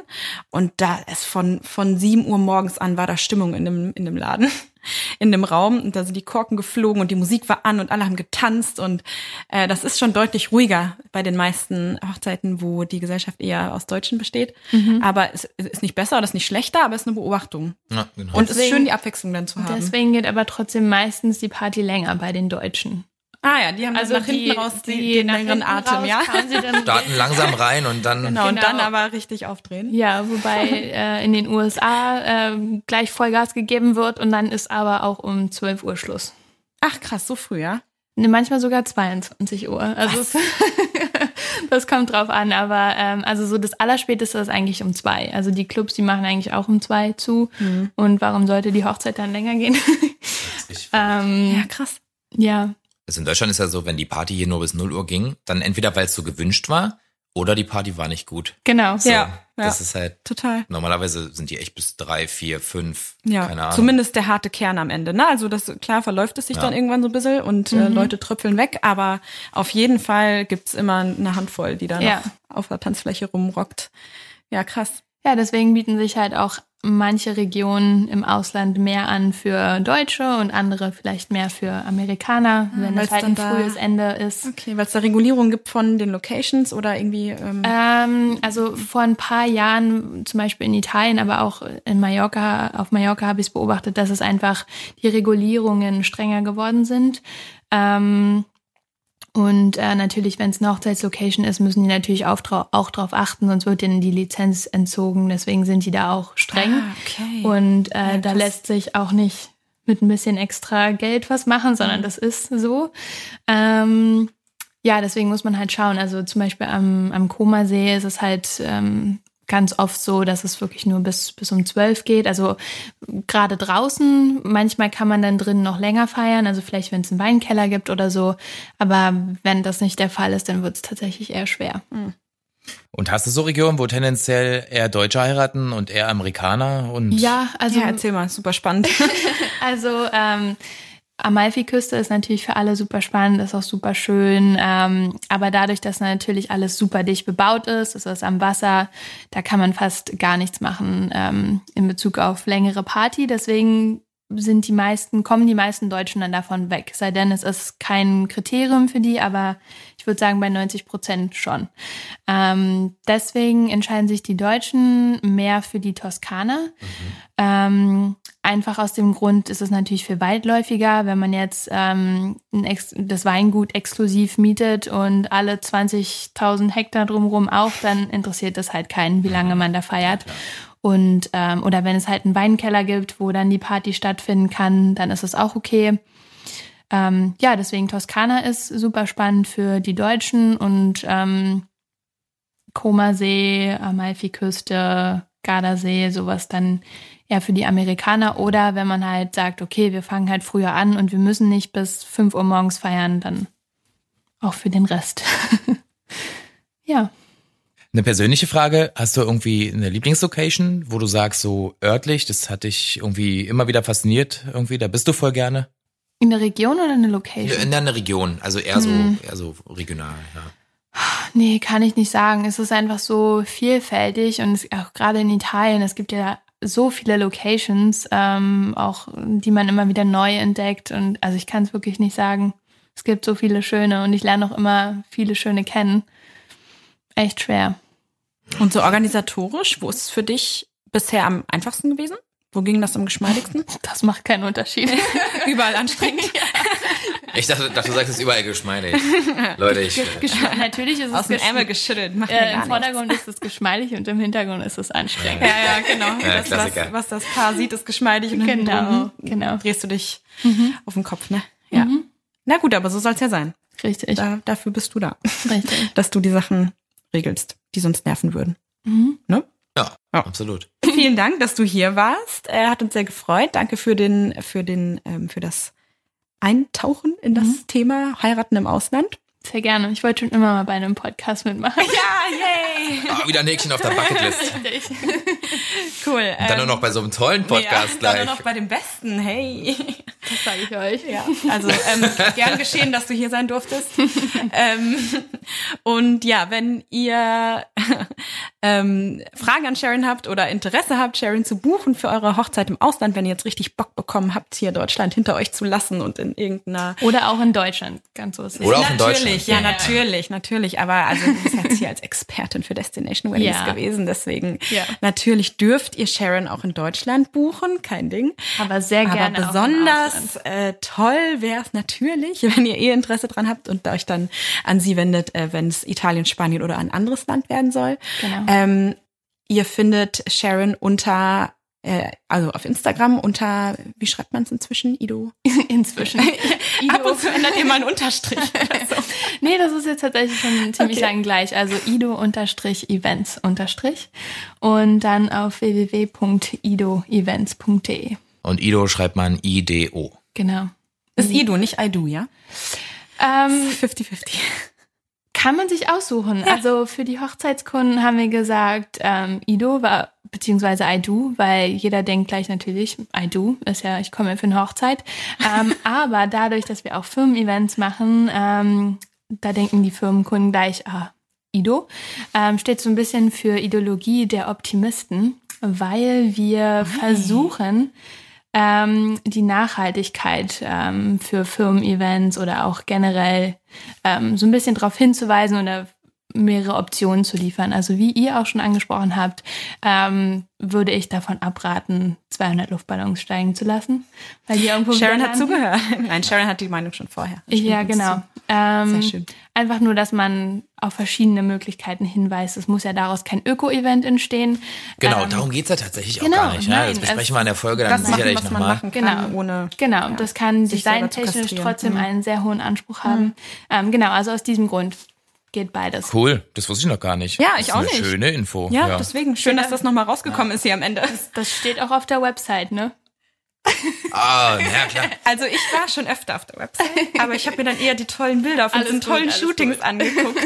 und da ist von, von sieben Uhr morgens morgens an war da Stimmung in dem, in dem Laden, *laughs* in dem Raum. Und da sind die Korken geflogen und die Musik war an und alle haben getanzt. Und äh, das ist schon deutlich ruhiger bei den meisten Hochzeiten, wo die Gesellschaft eher aus Deutschen besteht. Mhm. Aber es ist nicht besser oder es ist nicht schlechter, aber es ist eine Beobachtung. Ja, genau. Und es ist schön, die Abwechslung dann zu haben. Deswegen geht aber trotzdem meistens die Party länger bei den Deutschen. Ah ja, die haben also nach hinten raus die, die den längeren Atem, ja. *laughs* Starten langsam rein und dann. Genau, und dann genau. aber richtig aufdrehen. Ja, wobei *laughs* äh, in den USA äh, gleich Vollgas gegeben wird und dann ist aber auch um 12 Uhr Schluss. Ach krass, so früh, ja? Ne, manchmal sogar 22 Uhr. Also es, *laughs* das kommt drauf an, aber ähm, also so das Allerspäteste ist eigentlich um zwei. Also die Clubs, die machen eigentlich auch um zwei zu. Mhm. Und warum sollte die Hochzeit dann länger gehen? ähm, ja, krass. Ja, also in Deutschland ist ja so, wenn die Party hier nur bis 0 Uhr ging, dann entweder weil es so gewünscht war oder die Party war nicht gut. Genau, so, ja. Das ja, ist halt total. Normalerweise sind die echt bis drei, vier, fünf. Ja, keine Ahnung. zumindest der harte Kern am Ende. Ne? Also das klar verläuft es sich ja. dann irgendwann so ein bisschen und äh, mhm. äh, Leute tröpfeln weg, aber auf jeden Fall gibt's immer eine Handvoll, die da ja. noch auf der Tanzfläche rumrockt. Ja, krass. Ja, deswegen bieten sich halt auch manche Regionen im Ausland mehr an für Deutsche und andere vielleicht mehr für Amerikaner, ah, wenn es halt ein frühes Ende ist. Okay, weil es da Regulierung gibt von den Locations oder irgendwie? Ähm ähm, also vor ein paar Jahren, zum Beispiel in Italien, aber auch in Mallorca, auf Mallorca habe ich es beobachtet, dass es einfach die Regulierungen strenger geworden sind. Ähm, und äh, natürlich, wenn es eine Hochzeitslocation ist, müssen die natürlich auch, auch drauf achten, sonst wird denen die Lizenz entzogen. Deswegen sind die da auch streng. Ah, okay. Und äh, ja, da lässt sich auch nicht mit ein bisschen extra Geld was machen, sondern mhm. das ist so. Ähm, ja, deswegen muss man halt schauen. Also zum Beispiel am, am Komasee ist es halt ähm, ganz oft so, dass es wirklich nur bis, bis um zwölf geht. Also gerade draußen, manchmal kann man dann drinnen noch länger feiern, also vielleicht wenn es einen Weinkeller gibt oder so. Aber wenn das nicht der Fall ist, dann wird es tatsächlich eher schwer. Mhm. Und hast du so Regionen, wo tendenziell eher Deutsche heiraten und eher Amerikaner? Und ja, also ja, erzähl mal, super spannend. *laughs* also ähm, Amalfiküste ist natürlich für alle super spannend, ist auch super schön. Ähm, aber dadurch, dass natürlich alles super dicht bebaut ist, ist es am Wasser, da kann man fast gar nichts machen ähm, in Bezug auf längere Party. Deswegen sind die meisten, kommen die meisten Deutschen dann davon weg. Sei denn, es ist kein Kriterium für die, aber ich würde sagen, bei 90 Prozent schon. Ähm, deswegen entscheiden sich die Deutschen mehr für die Toskana. Mhm. Ähm, Einfach aus dem Grund ist es natürlich viel weitläufiger, wenn man jetzt ähm, das Weingut exklusiv mietet und alle 20.000 Hektar drumherum auch, dann interessiert das halt keinen, wie lange man da feiert. Und ähm, oder wenn es halt einen Weinkeller gibt, wo dann die Party stattfinden kann, dann ist es auch okay. Ähm, ja, deswegen Toskana ist super spannend für die Deutschen und ähm, Komasee, Amalfiküste, Gardasee, sowas dann eher für die Amerikaner. Oder wenn man halt sagt, okay, wir fangen halt früher an und wir müssen nicht bis 5 Uhr morgens feiern, dann auch für den Rest. *laughs* ja. Eine persönliche Frage, hast du irgendwie eine Lieblingslocation, wo du sagst, so örtlich, das hat dich irgendwie immer wieder fasziniert, irgendwie, da bist du voll gerne? In der Region oder eine Location? In der Region, also eher so, hm. eher so regional, ja. Nee, kann ich nicht sagen. Es ist einfach so vielfältig und es, auch gerade in Italien, es gibt ja so viele Locations, ähm, auch die man immer wieder neu entdeckt. Und also ich kann es wirklich nicht sagen. Es gibt so viele schöne und ich lerne auch immer viele schöne kennen. Echt schwer. Und so organisatorisch, wo ist es für dich bisher am einfachsten gewesen? Wo ging das am geschmeidigsten? *laughs* Das macht keinen Unterschied. *laughs* Überall anstrengend. *laughs* Ich dachte, dachte, du sagst es überall geschmeidig. Leute, ich. Gesch natürlich ist es aus dem Ärmel geschüttelt. Äh, Im Vordergrund nichts. ist es geschmeidig und im Hintergrund ist es anstrengend. Ja, ja, genau. Ja, das, was, was, das Paar sieht, ist geschmeidig und genau, genau. drehst du dich mhm. auf den Kopf, ne? Ja. Mhm. Na gut, aber so soll es ja sein. Richtig. Da, dafür bist du da. Richtig. Dass du die Sachen regelst, die sonst nerven würden. Mhm. Ne? Ja, ja, absolut. Vielen Dank, dass du hier warst. Er hat uns sehr gefreut. Danke für den, für den, ähm, für das Eintauchen in das mhm. Thema Heiraten im Ausland. Sehr gerne. Ich wollte schon immer mal bei einem Podcast mitmachen. Ja, yay! Ah, wieder ein Häkchen auf der Bucketlist. *laughs* cool. Und dann nur noch bei so einem tollen Podcast ja, gleich. Dann nur noch bei dem besten, hey. Das sage ich euch. Ja, also ähm, gern geschehen, dass du hier sein durftest. *laughs* ähm, und ja, wenn ihr ähm, Fragen an Sharon habt oder Interesse habt, Sharon zu buchen für eure Hochzeit im Ausland, wenn ihr jetzt richtig Bock bekommen habt, hier Deutschland hinter euch zu lassen und in irgendeiner... Oder auch in Deutschland, ganz so ist es. Oder auch in Deutschland natürlich, ja, ja, natürlich, natürlich. Aber also du bist jetzt hier als Expertin für Destination Weddings ja. gewesen. Deswegen ja. natürlich dürft ihr Sharon auch in Deutschland buchen, kein Ding. Aber sehr gerne. Aber besonders äh, toll wäre es natürlich, *laughs* wenn ihr eh Interesse dran habt und euch dann an sie wendet, äh, wenn es Italien, Spanien oder ein anderes Land werden soll. Genau. Ähm, ihr findet Sharon unter äh, also auf Instagram unter, wie schreibt man es inzwischen? Ido? *laughs* inzwischen. *laughs* Ido. Ab und zu ändert ihr mal einen Unterstrich. so. *laughs* Nee, das ist jetzt tatsächlich schon ziemlich okay. lang gleich. Also Ido unterstrich Events unterstrich und dann auf www.idoevents.de. Und Ido schreibt man I-D-O. Genau. Ist Ido, nicht I do, ja? 50-50. Ähm, kann man sich aussuchen. Ja. Also für die Hochzeitskunden haben wir gesagt, ähm, Ido war beziehungsweise I do, weil jeder denkt gleich natürlich, I do, ist ja, ich komme für eine Hochzeit. ähm, *laughs* aber dadurch, dass wir auch Firmen-Events machen, ähm, da denken die Firmenkunden gleich, ah, Ido, ähm, steht so ein bisschen für Ideologie der Optimisten, weil wir okay. versuchen, ähm, die Nachhaltigkeit ähm, für Firmen-Events oder auch generell ähm, so ein bisschen darauf hinzuweisen oder mehrere Optionen zu liefern. Also wie ihr auch schon angesprochen habt, ähm, würde ich davon abraten, 200 Luftballons steigen zu lassen. Weil die irgendwo Sharon hat zugehört. *laughs* Nein, Sharon hat die Meinung schon vorher. Ja, genau. Ähm, Sehr schön. Einfach nur, dass man auf verschiedene Möglichkeiten hinweist. Es muss ja daraus kein Öko-Event entstehen. Genau, ähm, darum geht's ja tatsächlich genau, auch gar nicht. Nein, das besprechen wir in der Folge dann sicherlich nochmal. Genau, ohne, genau. Ja, das kann designtechnisch trotzdem mhm. einen sehr hohen Anspruch haben. Mhm. Ähm, genau, also aus diesem Grund geht beides. Cool, das wusste ich noch gar nicht. Ja, ich auch nicht. Schöne Info. Ja, ja. deswegen schön, dass das nochmal rausgekommen ja. ist hier am Ende. Das, das steht auch auf der Website, ne? Ah, ja klar. *laughs* Also ich war schon öfter auf der Website, aber ich habe mir dann eher die tollen Bilder von diesen tollen gut, Shootings gut. angeguckt.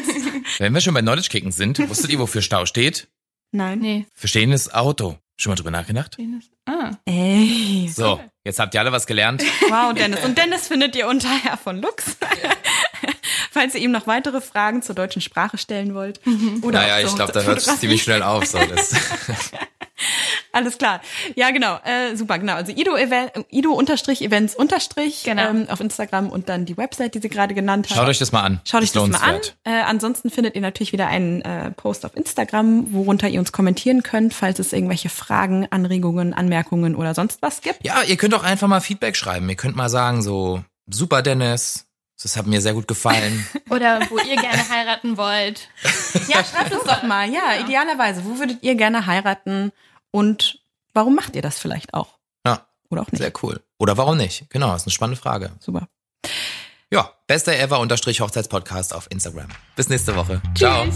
Wenn wir schon bei Knowledge Kicken sind, wusstet ihr, wofür Stau steht? Nein. Nee. Für stehendes Auto. Schon mal drüber nachgedacht? Ah. Ey. So, jetzt habt ihr alle was gelernt. Wow, Dennis. Und *laughs* Dennis findet ihr unter Herr von Lux. *laughs* Falls ihr ihm noch weitere Fragen zur deutschen Sprache stellen wollt. Mhm. Oder naja, ich glaube, da hört es ziemlich schnell auf. So, das. *laughs* *laughs* Alles klar. Ja, genau. Äh, super, genau. Also Ido, Ido unterstrich Events unterstrich genau. ähm, auf Instagram und dann die Website, die sie gerade genannt hat. Schaut euch das mal an. Schaut euch das mal an. Äh, ansonsten findet ihr natürlich wieder einen äh, Post auf Instagram, worunter ihr uns kommentieren könnt, falls es irgendwelche Fragen, Anregungen, Anmerkungen oder sonst was gibt. Ja, ihr könnt auch einfach mal Feedback schreiben. Ihr könnt mal sagen so, super Dennis, das hat mir sehr gut gefallen. *laughs* Oder wo ihr gerne heiraten wollt. Ja, schreibt uns doch mal. Ja, idealerweise. Wo würdet ihr gerne heiraten und warum macht ihr das vielleicht auch? Ja. Oder auch nicht. Sehr cool. Oder warum nicht? Genau, ist eine spannende Frage. Super. Ja, bester ever unterstrich Hochzeitspodcast auf Instagram. Bis nächste Woche. Tschüss. Ciao.